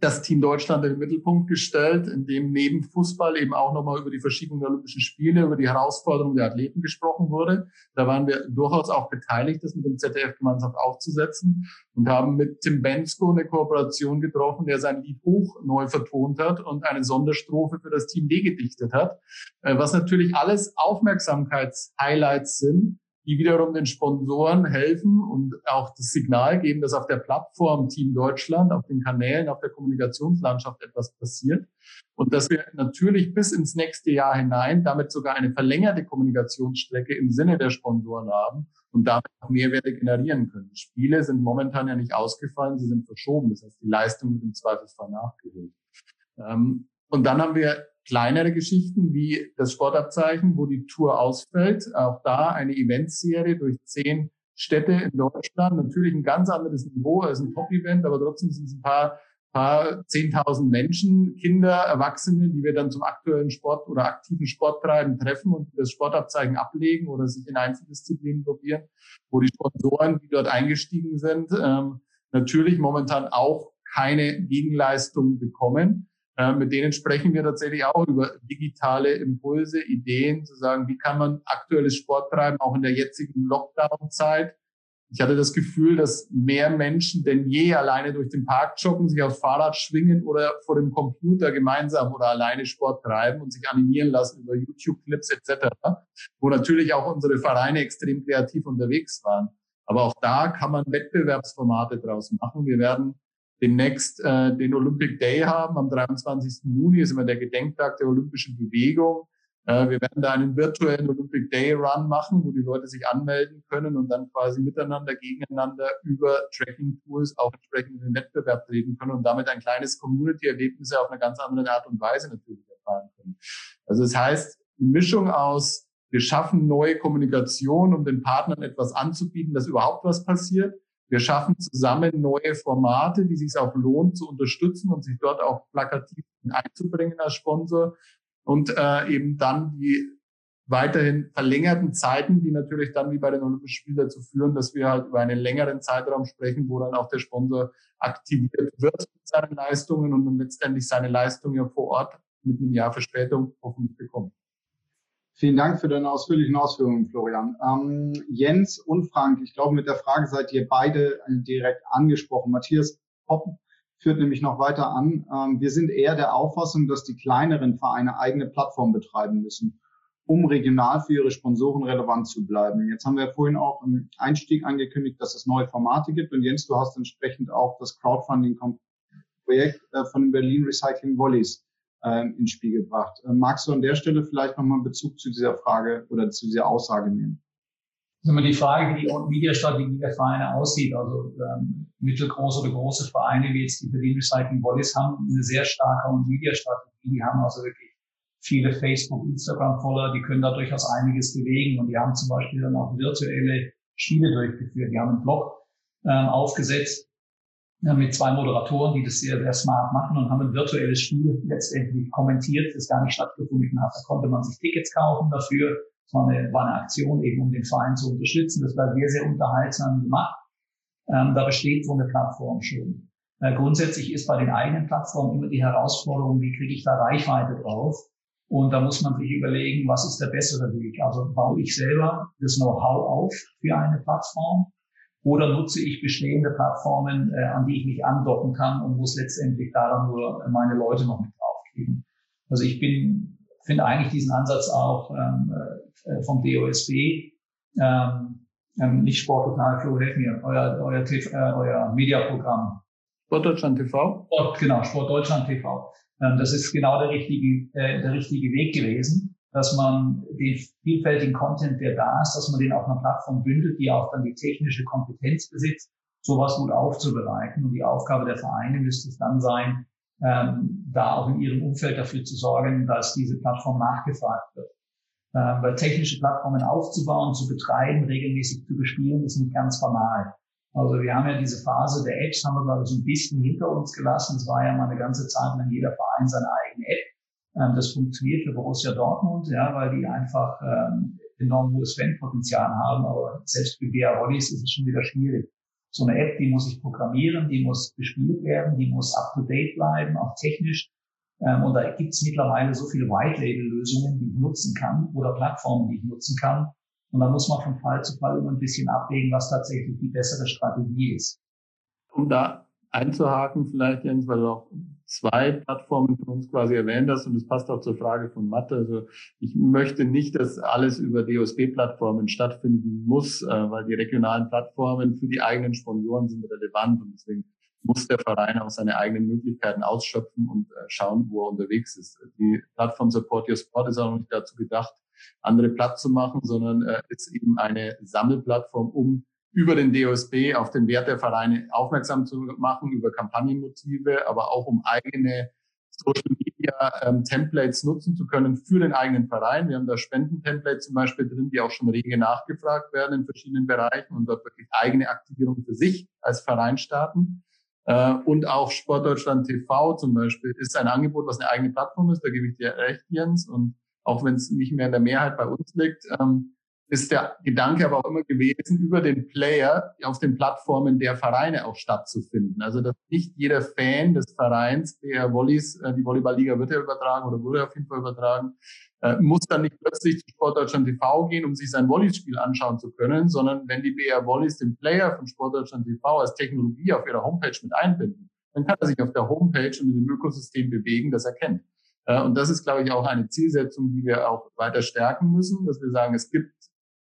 das Team Deutschland in den Mittelpunkt gestellt, in dem neben Fußball eben auch nochmal über die Verschiebung der Olympischen Spiele, über die Herausforderungen der Athleten gesprochen wurde. Da waren wir durchaus auch beteiligt, das mit dem ZDF gemeinsam aufzusetzen und haben mit Tim Bensko eine Kooperation getroffen, der sein Lied Hoch neu vertont hat und eine Sonderstrophe für das Team D gedichtet hat, äh, was natürlich alles Aufmerksamkeitshighlights sind, die wiederum den Sponsoren helfen und auch das Signal geben, dass auf der Plattform Team Deutschland, auf den Kanälen, auf der Kommunikationslandschaft etwas passiert und dass wir natürlich bis ins nächste Jahr hinein damit sogar eine verlängerte Kommunikationsstrecke im Sinne der Sponsoren haben und damit auch Mehrwerte generieren können. Spiele sind momentan ja nicht ausgefallen, sie sind verschoben. Das heißt, die Leistung wird im Zweifelsfall nachgeholt. Ähm, und dann haben wir kleinere Geschichten wie das Sportabzeichen, wo die Tour ausfällt. Auch da eine Eventserie durch zehn Städte in Deutschland. Natürlich ein ganz anderes Niveau als ein Top-Event, aber trotzdem sind es ein paar, paar zehntausend Menschen, Kinder, Erwachsene, die wir dann zum aktuellen Sport oder aktiven Sporttreiben treffen und das Sportabzeichen ablegen oder sich in Einzeldisziplinen probieren, wo die Sponsoren, die dort eingestiegen sind, ähm, natürlich momentan auch keine Gegenleistung bekommen. Äh, mit denen sprechen wir tatsächlich auch über digitale Impulse, Ideen, zu sagen, wie kann man aktuelles Sport treiben, auch in der jetzigen Lockdown-Zeit. Ich hatte das Gefühl, dass mehr Menschen denn je alleine durch den Park joggen, sich aufs Fahrrad schwingen oder vor dem Computer gemeinsam oder alleine Sport treiben und sich animieren lassen über YouTube-Clips etc., wo natürlich auch unsere Vereine extrem kreativ unterwegs waren. Aber auch da kann man Wettbewerbsformate draus machen. Wir werden demnächst äh, den Olympic Day haben. Am 23. Juni ist immer der Gedenktag der olympischen Bewegung. Äh, wir werden da einen virtuellen Olympic Day Run machen, wo die Leute sich anmelden können und dann quasi miteinander, gegeneinander über Tracking-Tools auch entsprechend in den Wettbewerb treten können und damit ein kleines Community-Erlebnis auf eine ganz andere Art und Weise natürlich erfahren können. Also das heißt, eine Mischung aus Wir schaffen neue Kommunikation, um den Partnern etwas anzubieten, dass überhaupt was passiert. Wir schaffen zusammen neue Formate, die sich auch lohnt zu unterstützen und sich dort auch plakativ einzubringen als Sponsor. Und äh, eben dann die weiterhin verlängerten Zeiten, die natürlich dann wie bei den Olympischen Spielen dazu führen, dass wir halt über einen längeren Zeitraum sprechen, wo dann auch der Sponsor aktiviert wird mit seinen Leistungen und dann letztendlich seine Leistungen vor Ort mit einem Jahr Verspätung hoffentlich bekommt. Vielen Dank für deine ausführlichen Ausführungen, Florian. Ähm, Jens und Frank, ich glaube, mit der Frage seid ihr beide direkt angesprochen. Matthias Hopp führt nämlich noch weiter an. Ähm, wir sind eher der Auffassung, dass die kleineren Vereine eigene Plattformen betreiben müssen um regional für ihre Sponsoren relevant zu bleiben. Jetzt haben wir vorhin auch im Einstieg angekündigt, dass es neue Formate gibt. Und Jens, du hast entsprechend auch das Crowdfunding-Projekt äh, von Berlin Recycling Volleys äh, ins Spiel gebracht. Äh, magst du an der Stelle vielleicht nochmal Bezug zu dieser Frage oder zu dieser Aussage nehmen? Ist immer die Frage, wie die Media-Strategie der Vereine aussieht. Also ähm, mittelgroße oder große Vereine wie jetzt die Berlin Recycling Volleys haben eine sehr starke Media-Strategie. Die haben also wirklich viele Facebook, Instagram-Follower, die können da durchaus einiges bewegen und die haben zum Beispiel dann auch virtuelle Spiele durchgeführt. Die haben einen Blog äh, aufgesetzt mit zwei Moderatoren, die das sehr, sehr smart machen und haben ein virtuelles Spiel letztendlich kommentiert, das gar nicht stattgefunden hat. Da konnte man sich Tickets kaufen dafür. Das war eine, war eine Aktion eben, um den Verein zu unterstützen. Das war sehr, sehr unterhaltsam gemacht. Ähm, da besteht so eine Plattform schon. Äh, grundsätzlich ist bei den eigenen Plattformen immer die Herausforderung, wie kriege ich da Reichweite drauf? Und da muss man sich überlegen, was ist der bessere Weg? Also baue ich selber das Know-how auf für eine Plattform oder nutze ich bestehende Plattformen, äh, an die ich mich andocken kann und muss letztendlich daran nur meine Leute noch mit draufkriegen. Also ich bin, finde eigentlich diesen Ansatz auch ähm, äh, vom DOSB, ähm, ähm, nicht Sporttotal, Flo, helf mir, euer, euer, äh, euer Mediaprogramm. Sportdeutschland TV? Sport, genau, Sportdeutschland TV. Ähm, das ist genau der richtige, äh, der richtige Weg gewesen, dass man den vielfältigen Content, der da ist, dass man den auf einer Plattform bündelt, die auch dann die technische Kompetenz besitzt, sowas gut aufzubereiten. Und die Aufgabe der Vereine müsste es dann sein, ähm, da auch in ihrem Umfeld dafür zu sorgen, dass diese Plattform nachgefragt wird. Ähm, weil technische Plattformen aufzubauen, zu betreiben, regelmäßig zu bespielen, ist nicht ganz banal. Also wir haben ja diese Phase der Apps, haben wir glaube ich so ein bisschen hinter uns gelassen. Es war ja mal eine ganze Zeit lang jeder Verein seine eigene App. Ähm, das funktioniert für Borussia Dortmund, ja, weil die einfach ähm, enorm hohes Fanpotenzial haben. Aber selbst für BR Rollis ist es schon wieder schwierig. So eine App, die muss ich programmieren, die muss bespielt werden, die muss up-to-date bleiben, auch technisch. Ähm, und da gibt es mittlerweile so viele White-Label-Lösungen, die ich nutzen kann oder Plattformen, die ich nutzen kann, und da muss man von Fall zu Fall immer ein bisschen abwägen, was tatsächlich die bessere Strategie ist. Um da einzuhaken vielleicht, Jens, weil du auch zwei Plattformen von uns quasi erwähnt hast und das passt auch zur Frage von Mathe. Also ich möchte nicht, dass alles über DOSB-Plattformen stattfinden muss, äh, weil die regionalen Plattformen für die eigenen Sponsoren sind relevant und deswegen muss der Verein auch seine eigenen Möglichkeiten ausschöpfen und äh, schauen, wo er unterwegs ist. Die Plattform Support Your Sport ist auch nicht dazu gedacht, andere platt zu machen, sondern äh, ist eben eine Sammelplattform, um über den DOSB auf den Wert der Vereine aufmerksam zu machen, über Kampagnenmotive, aber auch um eigene Social Media ähm, Templates nutzen zu können für den eigenen Verein. Wir haben da Spendentemplates zum Beispiel drin, die auch schon rege nachgefragt werden in verschiedenen Bereichen und dort wirklich eigene Aktivierung für sich als Verein starten. Äh, und auch Sportdeutschland TV zum Beispiel ist ein Angebot, was eine eigene Plattform ist. Da gebe ich dir recht, Jens. Und auch wenn es nicht mehr in der Mehrheit bei uns liegt, ähm, ist der Gedanke aber auch immer gewesen, über den Player auf den Plattformen der Vereine auch stattzufinden. Also dass nicht jeder Fan des Vereins, der Volleys, äh, die Volleyballliga wird ja übertragen oder wurde auf jeden Fall übertragen, äh, muss dann nicht plötzlich zu Sportdeutschland TV gehen, um sich sein Volleyspiel anschauen zu können, sondern wenn die BR Volleys den Player von Sportdeutschland TV als Technologie auf ihrer Homepage mit einbinden, dann kann er sich auf der Homepage und in dem Ökosystem bewegen, das er kennt. Äh, und das ist, glaube ich, auch eine Zielsetzung, die wir auch weiter stärken müssen, dass wir sagen, es gibt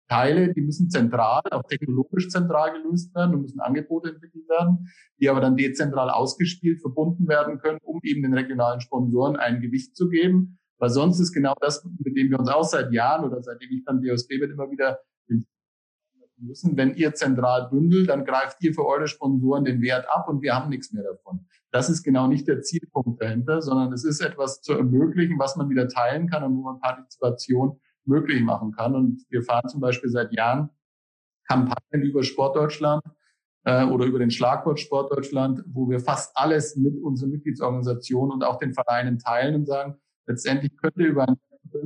Teile, die müssen zentral, auch technologisch zentral gelöst werden und müssen Angebote entwickelt werden, die aber dann dezentral ausgespielt, verbunden werden können, um eben den regionalen Sponsoren ein Gewicht zu geben. Weil sonst ist genau das, mit dem wir uns auch seit Jahren oder seitdem ich dann DOSB bin, immer wieder müssen. Wenn ihr zentral bündelt, dann greift ihr für eure Sponsoren den Wert ab und wir haben nichts mehr davon. Das ist genau nicht der Zielpunkt dahinter, sondern es ist etwas zu ermöglichen, was man wieder teilen kann und wo man Partizipation möglich machen kann. Und wir fahren zum Beispiel seit Jahren Kampagnen über Sportdeutschland äh, oder über den Schlagwort Sportdeutschland, wo wir fast alles mit unseren Mitgliedsorganisationen und auch den Vereinen teilen und sagen, letztendlich könnt ihr über ein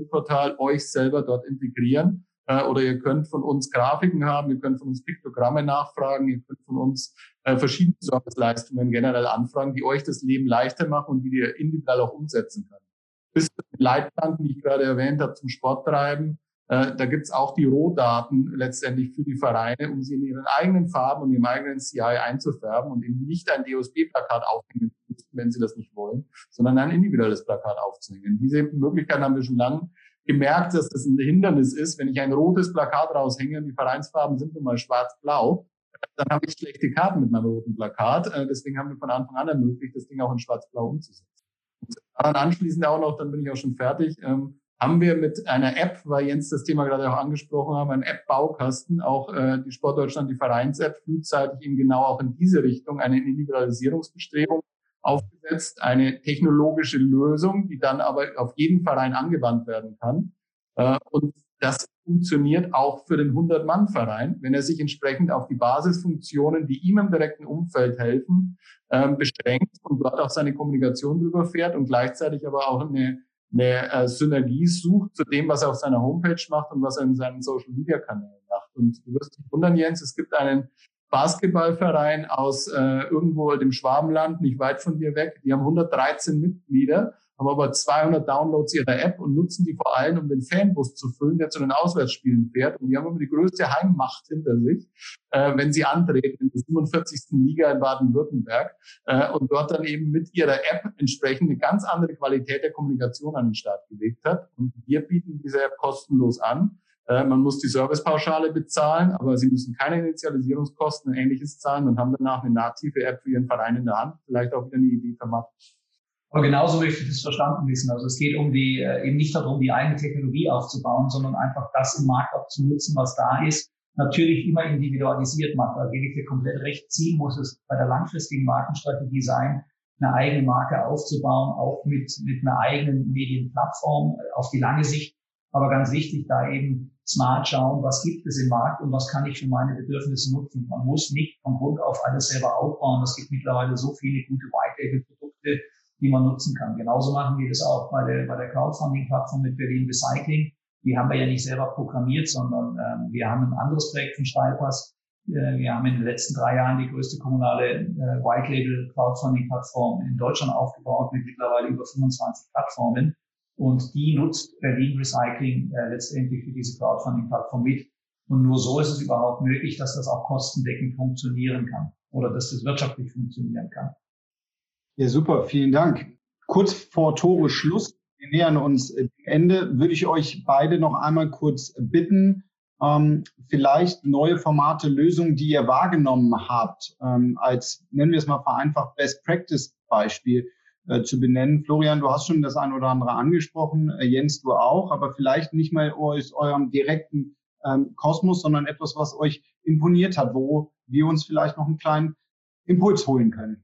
Portal euch selber dort integrieren äh, oder ihr könnt von uns Grafiken haben, ihr könnt von uns Piktogramme nachfragen, ihr könnt von uns äh, verschiedene Serviceleistungen generell anfragen, die euch das Leben leichter machen und die ihr individuell auch umsetzen könnt. Bis zu den Leitplanken, die ich gerade erwähnt habe, zum Sporttreiben, äh, da gibt's auch die Rohdaten letztendlich für die Vereine, um sie in ihren eigenen Farben und im eigenen CI einzufärben und eben nicht ein DOSB-Plakat aufhängen, wenn sie das nicht wollen, sondern ein individuelles Plakat aufzuhängen. Diese Möglichkeit haben wir schon lange gemerkt, dass das ein Hindernis ist. Wenn ich ein rotes Plakat raushänge und die Vereinsfarben sind nun mal schwarz-blau, dann habe ich schlechte Karten mit meinem roten Plakat. Äh, deswegen haben wir von Anfang an ermöglicht, das Ding auch in schwarz-blau umzusetzen. Und daran anschließend auch noch, dann bin ich auch schon fertig, ähm, haben wir mit einer App, weil Jens das Thema gerade auch angesprochen haben, einen App-Baukasten, auch äh, die Sportdeutschland, die Vereins-App, frühzeitig eben genau auch in diese Richtung eine Individualisierungsbestrebung aufgesetzt, eine technologische Lösung, die dann aber auf jeden Verein angewandt werden kann. Äh, und das funktioniert auch für den 100-Mann-Verein, wenn er sich entsprechend auf die Basisfunktionen, die ihm im direkten Umfeld helfen, äh, beschränkt und dort auch seine Kommunikation drüber fährt und gleichzeitig aber auch eine eine äh, Synergie sucht zu dem, was er auf seiner Homepage macht und was er in seinen Social Media Kanälen macht. Und du wirst dich wundern, Jens, es gibt einen Basketballverein aus äh, irgendwo dem Schwabenland, nicht weit von dir weg. Die haben 113 Mitglieder haben aber 200 Downloads ihrer App und nutzen die vor allem, um den Fanbus zu füllen, der zu den Auswärtsspielen fährt. Und die haben immer die größte Heimmacht hinter sich, äh, wenn sie antreten in der 47. Liga in Baden-Württemberg äh, und dort dann eben mit ihrer App entsprechend eine ganz andere Qualität der Kommunikation an den Start gelegt hat. Und wir bieten diese App kostenlos an. Äh, man muss die Servicepauschale bezahlen, aber sie müssen keine Initialisierungskosten und ähnliches zahlen und haben danach eine native App für ihren Verein in der Hand. Vielleicht auch wieder eine Idee für. Aber genauso möchte ich das verstanden wissen. Also es geht um die, äh, eben nicht darum, die eigene Technologie aufzubauen, sondern einfach das im Markt auch zu nutzen, was da ist. Natürlich immer individualisiert macht. Da gebe ich dir komplett recht. Ziel muss es bei der langfristigen Markenstrategie sein, eine eigene Marke aufzubauen, auch mit, mit einer eigenen Medienplattform äh, auf die lange Sicht. Aber ganz wichtig, da eben smart schauen, was gibt es im Markt und was kann ich für meine Bedürfnisse nutzen. Man muss nicht von Grund auf alles selber aufbauen. Es gibt mittlerweile so viele gute White-Label-Produkte, die man nutzen kann. Genauso machen wir das auch bei der, bei der Crowdfunding-Plattform mit Berlin Recycling. Die haben wir ja nicht selber programmiert, sondern ähm, wir haben ein anderes Projekt von Steilpass. Äh, wir haben in den letzten drei Jahren die größte kommunale äh, White Label Crowdfunding Plattform in Deutschland aufgebaut mit mittlerweile über 25 Plattformen. Und die nutzt Berlin Recycling äh, letztendlich für diese Crowdfunding Plattform mit. Und nur so ist es überhaupt möglich, dass das auch kostendeckend funktionieren kann oder dass das wirtschaftlich funktionieren kann. Ja, super, vielen Dank. Kurz vor Tore Schluss, wir nähern uns dem Ende, würde ich euch beide noch einmal kurz bitten, ähm, vielleicht neue Formate, Lösungen, die ihr wahrgenommen habt, ähm, als, nennen wir es mal vereinfacht, Best Practice Beispiel äh, zu benennen. Florian, du hast schon das ein oder andere angesprochen, äh, Jens, du auch, aber vielleicht nicht mal aus eurem direkten ähm, Kosmos, sondern etwas, was euch imponiert hat, wo wir uns vielleicht noch einen kleinen Impuls holen können.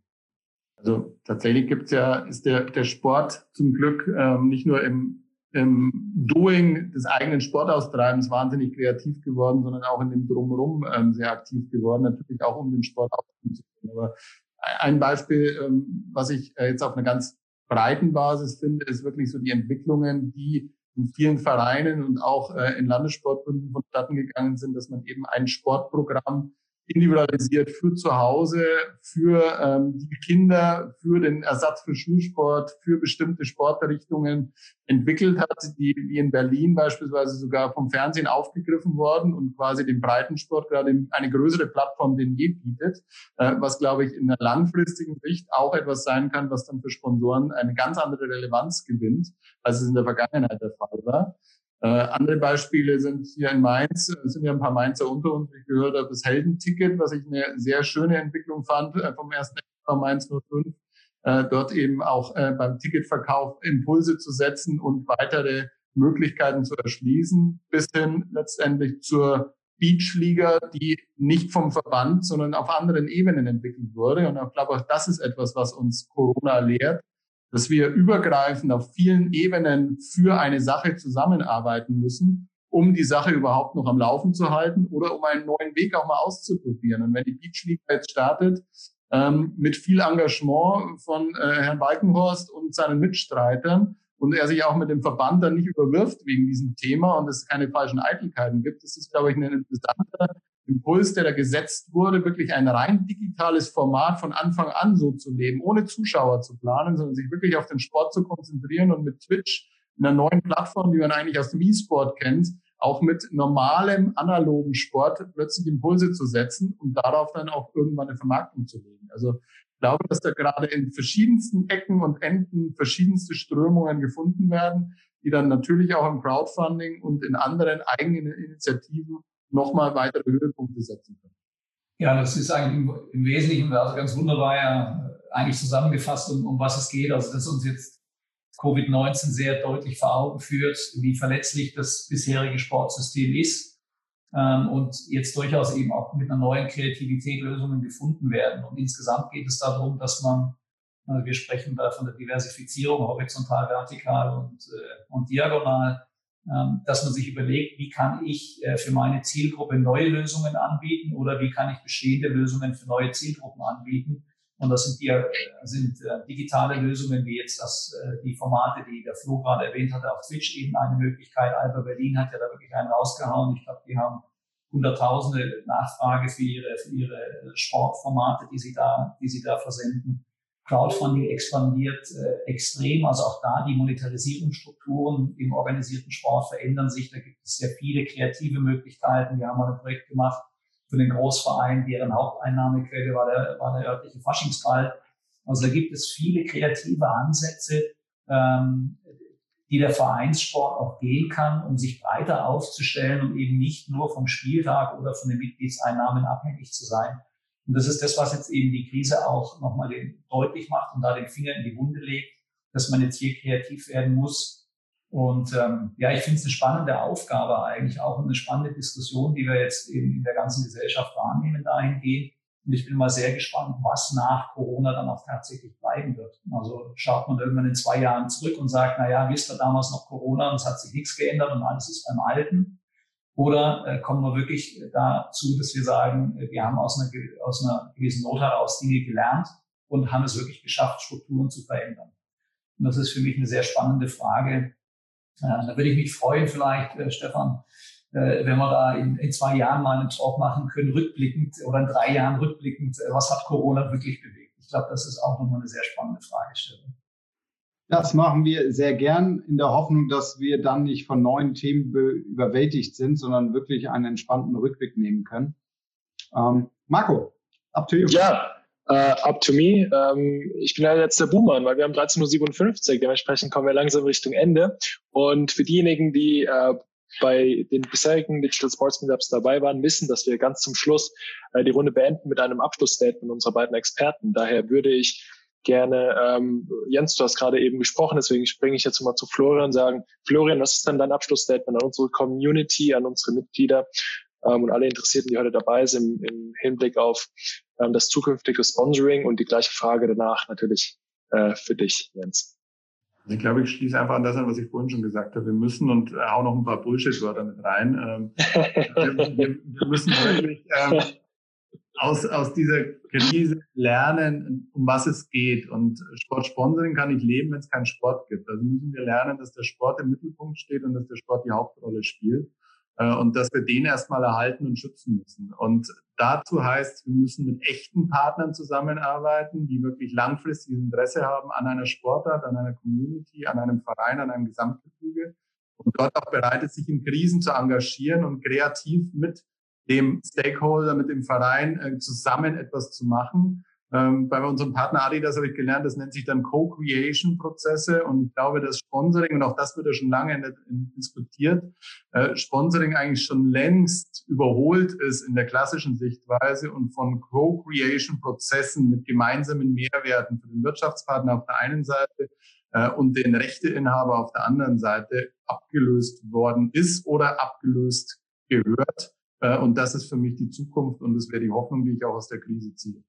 Also tatsächlich gibt's ja, ist der, der Sport zum Glück ähm, nicht nur im, im Doing des eigenen Sportaustreibens wahnsinnig kreativ geworden, sondern auch in dem Drumherum ähm, sehr aktiv geworden, natürlich auch um den Sport auszuführen. Aber ein Beispiel, ähm, was ich äh, jetzt auf einer ganz breiten Basis finde, ist wirklich so die Entwicklungen, die in vielen Vereinen und auch äh, in Landessportbünden vonstatten gegangen sind, dass man eben ein Sportprogramm individualisiert für zu Hause, für ähm, die Kinder, für den Ersatz für Schulsport, für bestimmte Sportrichtungen entwickelt hat, die wie in Berlin beispielsweise sogar vom Fernsehen aufgegriffen worden und quasi dem Breitensport gerade eine größere Plattform denn je bietet, äh, was glaube ich in der langfristigen Sicht auch etwas sein kann, was dann für Sponsoren eine ganz andere Relevanz gewinnt, als es in der Vergangenheit der Fall war. Äh, andere Beispiele sind hier in Mainz, es sind ja ein paar Mainzer unter uns, ich gehört habe, das Heldenticket, was ich eine sehr schöne Entwicklung fand äh, vom ersten Mainz 05, äh, dort eben auch äh, beim Ticketverkauf Impulse zu setzen und weitere Möglichkeiten zu erschließen, bis hin letztendlich zur Beachliga, die nicht vom Verband, sondern auf anderen Ebenen entwickelt wurde. Und ich glaube, auch das ist etwas, was uns Corona lehrt, dass wir übergreifend auf vielen Ebenen für eine Sache zusammenarbeiten müssen, um die Sache überhaupt noch am Laufen zu halten oder um einen neuen Weg auch mal auszuprobieren. Und wenn die Beachliga jetzt startet, ähm, mit viel Engagement von äh, Herrn Walkenhorst und seinen Mitstreitern und er sich auch mit dem Verband dann nicht überwirft wegen diesem Thema und es keine falschen Eitelkeiten gibt, das ist, glaube ich, ein interessanter Impuls, der da gesetzt wurde, wirklich ein rein digitales Format von Anfang an so zu leben, ohne Zuschauer zu planen, sondern sich wirklich auf den Sport zu konzentrieren und mit Twitch, einer neuen Plattform, die man eigentlich aus dem E-Sport kennt, auch mit normalem analogen Sport plötzlich Impulse zu setzen und darauf dann auch irgendwann eine Vermarktung zu legen. Also ich glaube, dass da gerade in verschiedensten Ecken und Enden verschiedenste Strömungen gefunden werden, die dann natürlich auch im Crowdfunding und in anderen eigenen Initiativen nochmal weitere Höhepunkte setzen können. Ja, das ist eigentlich im, Wesentlichen also ganz wunderbar ja eigentlich zusammengefasst, um, um was es geht. Also dass uns jetzt Covid-19 sehr deutlich vor Augen führt, wie verletzlich das bisherige Sportsystem ist ähm, und jetzt durchaus eben auch mit einer neuen Kreativität Lösungen gefunden werden. Und insgesamt geht es darum, dass man, also wir sprechen da von der Diversifizierung horizontal, vertikal und, äh, und diagonal, dass man sich überlegt, wie kann ich äh, für meine Zielgruppe neue Lösungen anbieten oder wie kann ich bestehende Lösungen für neue Zielgruppen anbieten. Und das sind, die, äh, sind äh, digitale Lösungen, wie jetzt das, die Formate, die der Flo gerade erwähnt hatte, auf Twitch eben eine Möglichkeit. Alba Berlin hat ja da wirklich einen rausgehauen. Ich glaube, die haben hunderttausende Nachfrage für ihre, für ihre Sportformate, die sie da, die sie da versenden. Crowdfunding expandiert äh, extrem. Also auch da die Monetarisierungsstrukturen im organisierten Sport verändern sich. Da gibt es sehr viele kreative Möglichkeiten. Wir haben mal ein Projekt gemacht für den Großverein, deren Haupteinnahmequelle war der, war der örtliche Faschingsball. Also da gibt es viele kreative Ansätze, ähm, die der Vereinssport auch gehen kann, um sich breiter aufzustellen und eben nicht nur vom Spieltag oder von den Mitgliedseinnahmen abhängig zu sein. Und das ist das, was jetzt eben die Krise auch nochmal deutlich macht und da den Finger in die Wunde legt, dass man jetzt hier kreativ werden muss. Und ähm, ja, ich finde es eine spannende Aufgabe eigentlich, auch eine spannende Diskussion, die wir jetzt eben in der ganzen Gesellschaft wahrnehmen dahingehend. Und ich bin mal sehr gespannt, was nach Corona dann auch tatsächlich bleiben wird. Also schaut man irgendwann in zwei Jahren zurück und sagt, na ja, ihr damals noch Corona und es hat sich nichts geändert und alles ist beim Alten. Oder äh, kommen wir wirklich dazu, dass wir sagen, äh, wir haben aus einer, aus einer gewissen Not heraus Dinge gelernt und haben es wirklich geschafft, Strukturen zu verändern? Und das ist für mich eine sehr spannende Frage. Äh, da würde ich mich freuen, vielleicht, äh, Stefan, äh, wenn wir da in, in zwei Jahren mal einen Talk machen können, rückblickend oder in drei Jahren rückblickend, äh, was hat Corona wirklich bewegt? Ich glaube, das ist auch nochmal eine sehr spannende Fragestellung. Das machen wir sehr gern in der Hoffnung, dass wir dann nicht von neuen Themen überwältigt sind, sondern wirklich einen entspannten Rückblick nehmen können. Ähm, Marco, up to you. Ja, uh, up to me. Ähm, ich bin ja jetzt der Boomer, weil wir haben 13.57 Uhr, dementsprechend kommen wir langsam Richtung Ende. Und für diejenigen, die äh, bei den bisherigen Digital Sports Meetups dabei waren, wissen, dass wir ganz zum Schluss äh, die Runde beenden mit einem Abschlussstatement unserer beiden Experten. Daher würde ich gerne, ähm, Jens, du hast gerade eben gesprochen, deswegen springe ich jetzt mal zu Florian und sagen, Florian, was ist denn dein Abschlussstatement an unsere Community, an unsere Mitglieder ähm, und alle Interessierten, die heute dabei sind, im Hinblick auf ähm, das zukünftige Sponsoring und die gleiche Frage danach natürlich äh, für dich, Jens. Ich glaube, ich schließe einfach an das an, was ich vorhin schon gesagt habe. Wir müssen und äh, auch noch ein paar Bullshit-Wörter mit rein. Ähm, *laughs* wir, wir, wir, müssen wirklich ähm, aus, aus dieser Krise lernen, um was es geht. Und Sportsponsoring kann nicht leben, wenn es keinen Sport gibt. Also müssen wir lernen, dass der Sport im Mittelpunkt steht und dass der Sport die Hauptrolle spielt. Äh, und dass wir den erstmal erhalten und schützen müssen. Und dazu heißt, wir müssen mit echten Partnern zusammenarbeiten, die wirklich langfristiges Interesse haben an einer Sportart, an einer Community, an einem Verein, an einem Gesamtgefüge. Und dort auch bereit ist, sich in Krisen zu engagieren und kreativ mit dem Stakeholder, mit dem Verein äh, zusammen etwas zu machen. Ähm, bei unserem Partner Adidas habe ich gelernt, das nennt sich dann Co-Creation-Prozesse und ich glaube, dass Sponsoring, und auch das wird ja schon lange diskutiert, äh, Sponsoring eigentlich schon längst überholt ist in der klassischen Sichtweise und von Co-Creation-Prozessen mit gemeinsamen Mehrwerten für den Wirtschaftspartner auf der einen Seite äh, und den Rechteinhaber auf der anderen Seite abgelöst worden ist oder abgelöst gehört. Äh, und das ist für mich die Zukunft und das wäre die Hoffnung, die ich auch aus der Krise ziehe.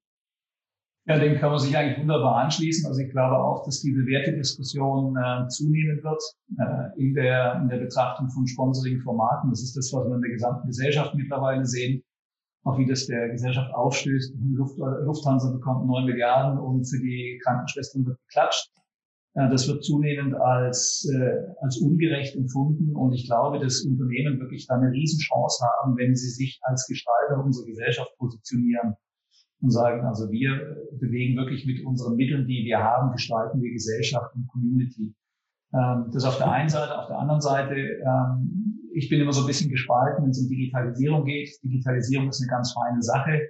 Ja, dem kann man sich eigentlich wunderbar anschließen. Also ich glaube auch, dass diese Wertediskussion äh, zunehmen wird äh, in, der, in der Betrachtung von Sponsoring-Formaten. Das ist das, was wir in der gesamten Gesellschaft mittlerweile sehen. Auch wie das der Gesellschaft aufstößt. Luft, Lufthansa bekommt neun Milliarden und für die Krankenschwestern wird geklatscht. Äh, das wird zunehmend als, äh, als ungerecht empfunden. Und ich glaube, dass Unternehmen wirklich da eine Riesenchance haben, wenn sie sich als Gestalter unserer Gesellschaft positionieren und sagen, also wir bewegen wirklich mit unseren Mitteln, die wir haben, gestalten wir Gesellschaft und Community. Ähm, das auf der einen Seite, auf der anderen Seite, ähm, ich bin immer so ein bisschen gespalten, wenn es um Digitalisierung geht. Digitalisierung ist eine ganz feine Sache,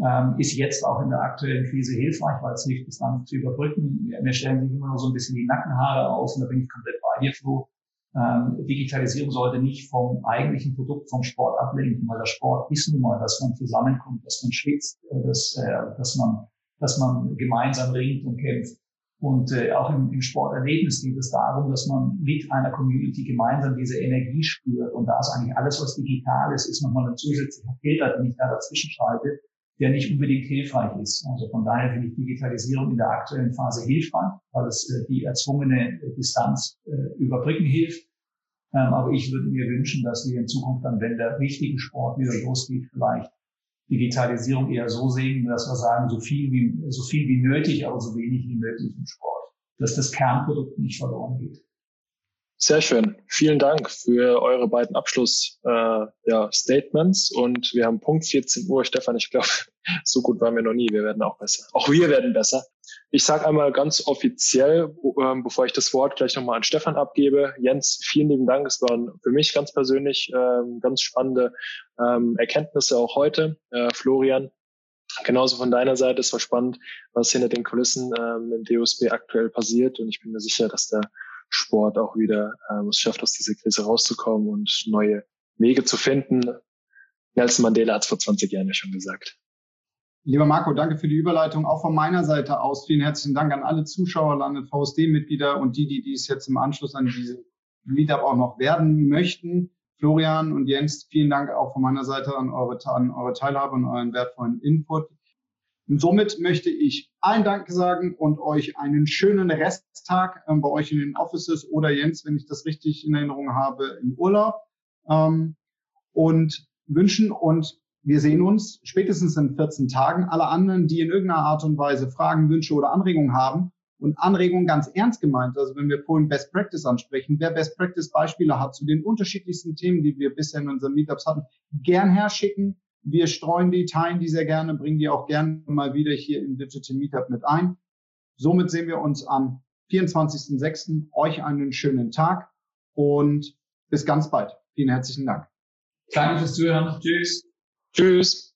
ähm, ist jetzt auch in der aktuellen Krise hilfreich, weil es hilft, das dann zu überbrücken. Mir stellen sich immer noch so ein bisschen die Nackenhaare auf und da bin ich komplett bei dir, Flo. Ähm, Digitalisierung sollte nicht vom eigentlichen Produkt vom Sport ablenken, weil der Sport ist nun mal, dass man zusammenkommt, dass man schwitzt, äh, dass, äh, dass, man, dass man gemeinsam ringt und kämpft. Und äh, auch im, im Sporterlebnis geht es darum, dass man mit einer Community gemeinsam diese Energie spürt. Und da ist eigentlich alles, was digital ist, ist nochmal ein zusätzlicher Filter, den ich da dazwischen schalte, der nicht unbedingt hilfreich ist. Also von daher finde ich Digitalisierung in der aktuellen Phase hilfreich, weil es äh, die erzwungene äh, Distanz äh, überbrücken hilft. Ähm, aber ich würde mir wünschen, dass wir in Zukunft dann, wenn der richtige Sport wieder losgeht, vielleicht Digitalisierung eher so sehen, dass wir sagen, so viel wie, so viel wie nötig, aber so wenig wie möglich im Sport. Dass das Kernprodukt nicht verloren geht. Sehr schön. Vielen Dank für eure beiden Abschluss-Statements. Äh, ja, und wir haben Punkt 14 Uhr. Stefan, ich glaube, *laughs* so gut waren wir noch nie. Wir werden auch besser. Auch wir werden besser. Ich sage einmal ganz offiziell, ähm, bevor ich das Wort gleich nochmal an Stefan abgebe. Jens, vielen lieben Dank. Es waren für mich ganz persönlich ähm, ganz spannende ähm, Erkenntnisse auch heute. Äh, Florian, genauso von deiner Seite. Es war spannend, was hinter den Kulissen ähm, im DOSB aktuell passiert. Und ich bin mir sicher, dass der Sport auch wieder ähm, es schafft, aus dieser Krise rauszukommen und neue Wege zu finden. Nelson Mandela hat es vor 20 Jahren ja schon gesagt. Lieber Marco, danke für die Überleitung. Auch von meiner Seite aus vielen herzlichen Dank an alle Zuschauer, an VSD-Mitglieder und die, die dies jetzt im Anschluss an diese Meetup auch noch werden möchten. Florian und Jens, vielen Dank auch von meiner Seite an eure, an eure Teilhabe und euren wertvollen Input. Und somit möchte ich allen Danke sagen und euch einen schönen Resttag ähm, bei euch in den Offices oder Jens, wenn ich das richtig in Erinnerung habe, im Urlaub ähm, und wünschen und wir sehen uns spätestens in 14 Tagen. Alle anderen, die in irgendeiner Art und Weise Fragen, Wünsche oder Anregungen haben und Anregungen ganz ernst gemeint, also wenn wir vorhin Best Practice ansprechen, wer Best Practice Beispiele hat zu den unterschiedlichsten Themen, die wir bisher in unseren Meetups hatten, gern herschicken wir streuen die, teilen die sehr gerne, bringen die auch gerne mal wieder hier im Digital Meetup mit ein. Somit sehen wir uns am 24.06. Euch einen schönen Tag und bis ganz bald. Vielen herzlichen Dank. Danke fürs Zuhören. Tschüss. Tschüss.